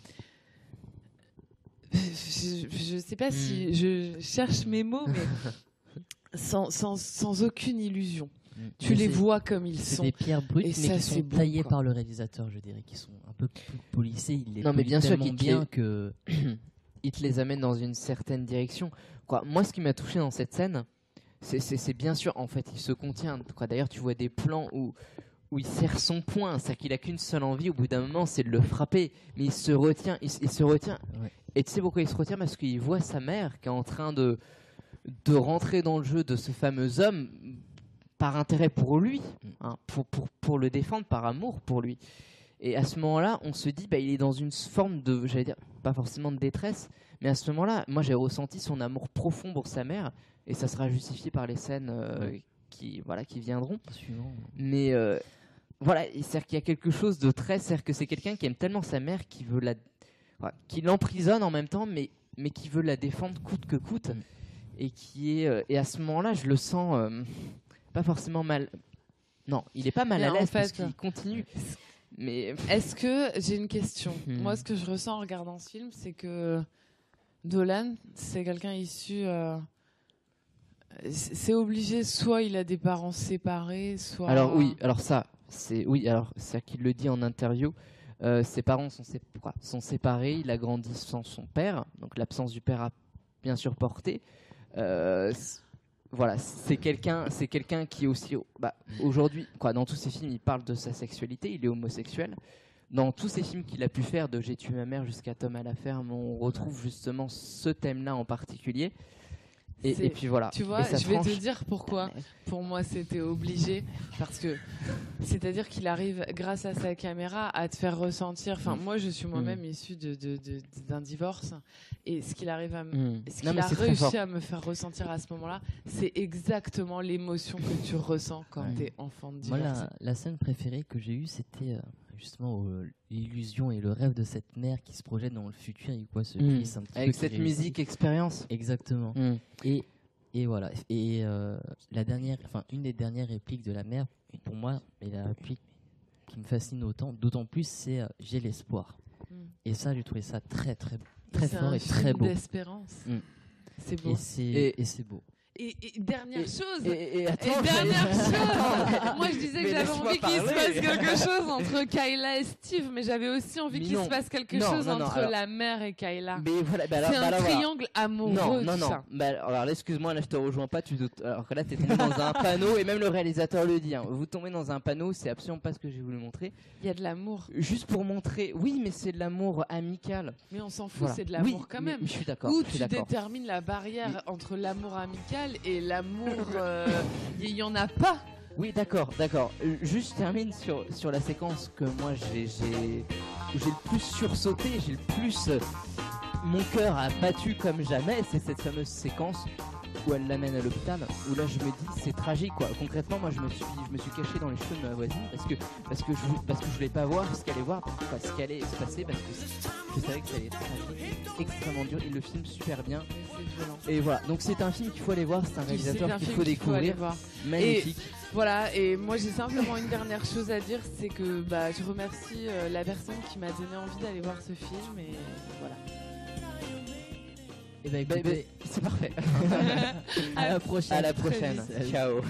Je, je sais pas si je cherche mes mots, mais [laughs] sans, sans, sans aucune illusion. Tu Mais les vois comme ils C'est sont. des pierres brutes, Et mais ça, qui c'est sont taillées par le réalisateur, je dirais, qui sont un peu plus polissées. Il les Non, mais bien sûr te bien que. [clears throat] il te les amène dans une certaine direction. Quoi, moi, ce qui m'a touché dans cette scène, c'est- bien sûr, en fait, il se contient. D'ailleurs, tu vois des plans où, où il serre son poing, c'est-à-dire qu'il a qu'une seule envie, au bout d'un moment, c'est de le frapper. Mais il se retient, il, se retient. Ouais. Et tu sais pourquoi il se retient? Parce qu'il voit sa mère qui est en train de, de rentrer dans le jeu de ce fameux homme par intérêt pour lui, hein, pour, pour, pour le défendre, par amour pour lui. Et à ce moment-là, on se dit, bah, il est dans une forme de, j'allais dire, pas forcément de détresse, mais à ce moment-là, moi j'ai ressenti son amour profond pour sa mère, et ça sera justifié par les scènes euh, qui, voilà, qui viendront. Suivant. Mais euh, voilà, c'est-à-dire qu'il y a quelque chose de très, c'est-à-dire que c'est quelqu'un qui aime tellement sa mère, qui veut la, voilà, qui l'emprisonne en même temps, mais mais qui veut la défendre coûte que coûte, Mm. et qui est, euh, et à ce moment-là, je le sens euh, pas forcément mal. Non, il est pas mal Mais à en l'aise parce fait- qu'il continue. Mais Est-ce que j'ai une question Hmm. Moi, ce que je ressens en regardant ce film, c'est que Dolan, c'est quelqu'un issu. euh, c'est obligé, soit il a des parents séparés, soit. alors oui, alors ça, c'est oui, alors c'est qu'il le dit en interview. euh, ses parents sont, sé- quoi, sont séparés, il a grandi sans son père, donc l'absence du père a bien sûr porté. Euh, voilà, c'est quelqu'un, c'est quelqu'un qui est aussi, bah, aujourd'hui, quoi, dans tous ses films, il parle de sa sexualité, il est homosexuel. Dans tous ces films qu'il a pu faire, de J'ai tué ma mère jusqu'à Tom à la ferme, on retrouve justement ce thème-là en particulier. Et, puis voilà. Tu vois, je vais te dire pourquoi. Pour moi, c'était obligé. Parce que, c'est-à-dire qu'il arrive, grâce à sa caméra, à te faire ressentir. Enfin, Mm. moi, je suis moi-même issue de, de- de- d'un divorce. Et ce qu'il arrive à me. Mm. Ce qu'il a réussi à me faire ressentir à ce moment-là, c'est exactement l'émotion que tu ressens quand Ouais. t'es enfant de Moi, divorcé. la, la scène préférée que j'ai eue, c'était euh, justement euh, l'illusion et le rêve de cette mère qui se projette dans le futur et quoi ce Mm. fils un petit Avec peu cette musique expérience. Exactement. Mm. Et, et voilà. Et euh, la dernière, enfin une des dernières répliques de la mère, pour moi, est la réplique qui me fascine autant, d'autant plus, c'est euh, j'ai l'espoir. Mm. Et ça, j'ai trouvé ça très très très fort un et très beau. d'espérance. Mm. C'est beau. Et c'est Et- et c'est beau. Et, et dernière Et- chose. Et, et Et dernière chose, moi je disais que j'avais envie qu'il se passe quelque [laughs] chose entre Kyla et Steve, mais j'avais aussi envie qu'il se passe quelque Non, chose non, non, entre alors- la mère et Kyla. Mais voilà, bah C'est bah un voilà. triangle amoureux. Non, non, non. ça. Bah, alors excuse-moi, là, je te rejoins pas. Tu doutes- Alors que là, t'es tombé dans un panneau et même le réalisateur le dit. hein. Vous tombez dans un panneau, c'est absolument pas ce que j'ai voulu montrer. Il y a de l'amour, Juste pour montrer, oui, mais c'est de l'amour amical. mais on s'en fout, Voilà. c'est de l'amour Oui, quand même. je suis d'accord. Où tu détermines la barrière entre l'amour amical et l'amour. euh, [laughs] Il y, en a pas. Oui, d'accord, d'accord. Euh, Juste, termine sur, sur la séquence que moi j'ai j'ai le plus sursauté, j'ai le plus euh, mon cœur a battu comme jamais. C'est cette fameuse séquence où elle l'amène à l'hôpital. Où là, je me dis, c'est tragique, quoi. Concrètement, moi, je me suis, je me suis caché dans les cheveux de ma voisine parce que parce que je parce que je voulais pas voir ce qu'elle allait voir, parce qu'elle allait se passer, parce que je savais que ça allait être tragique, extrêmement dur. Il le filme super bien. Et voilà. Donc c'est un film qu'il faut aller voir. C'est un réalisateur qu'il faut découvrir. Magnifique. Voilà, et moi j'ai simplement une dernière chose à dire, c'est que bah, je remercie euh, la personne qui m'a donné envie d'aller voir ce film, et voilà. Et ben Bah, écoutez, bah, c'est parfait. [laughs] [laughs] à la prochaine. À la Très prochaine. vite. Ciao.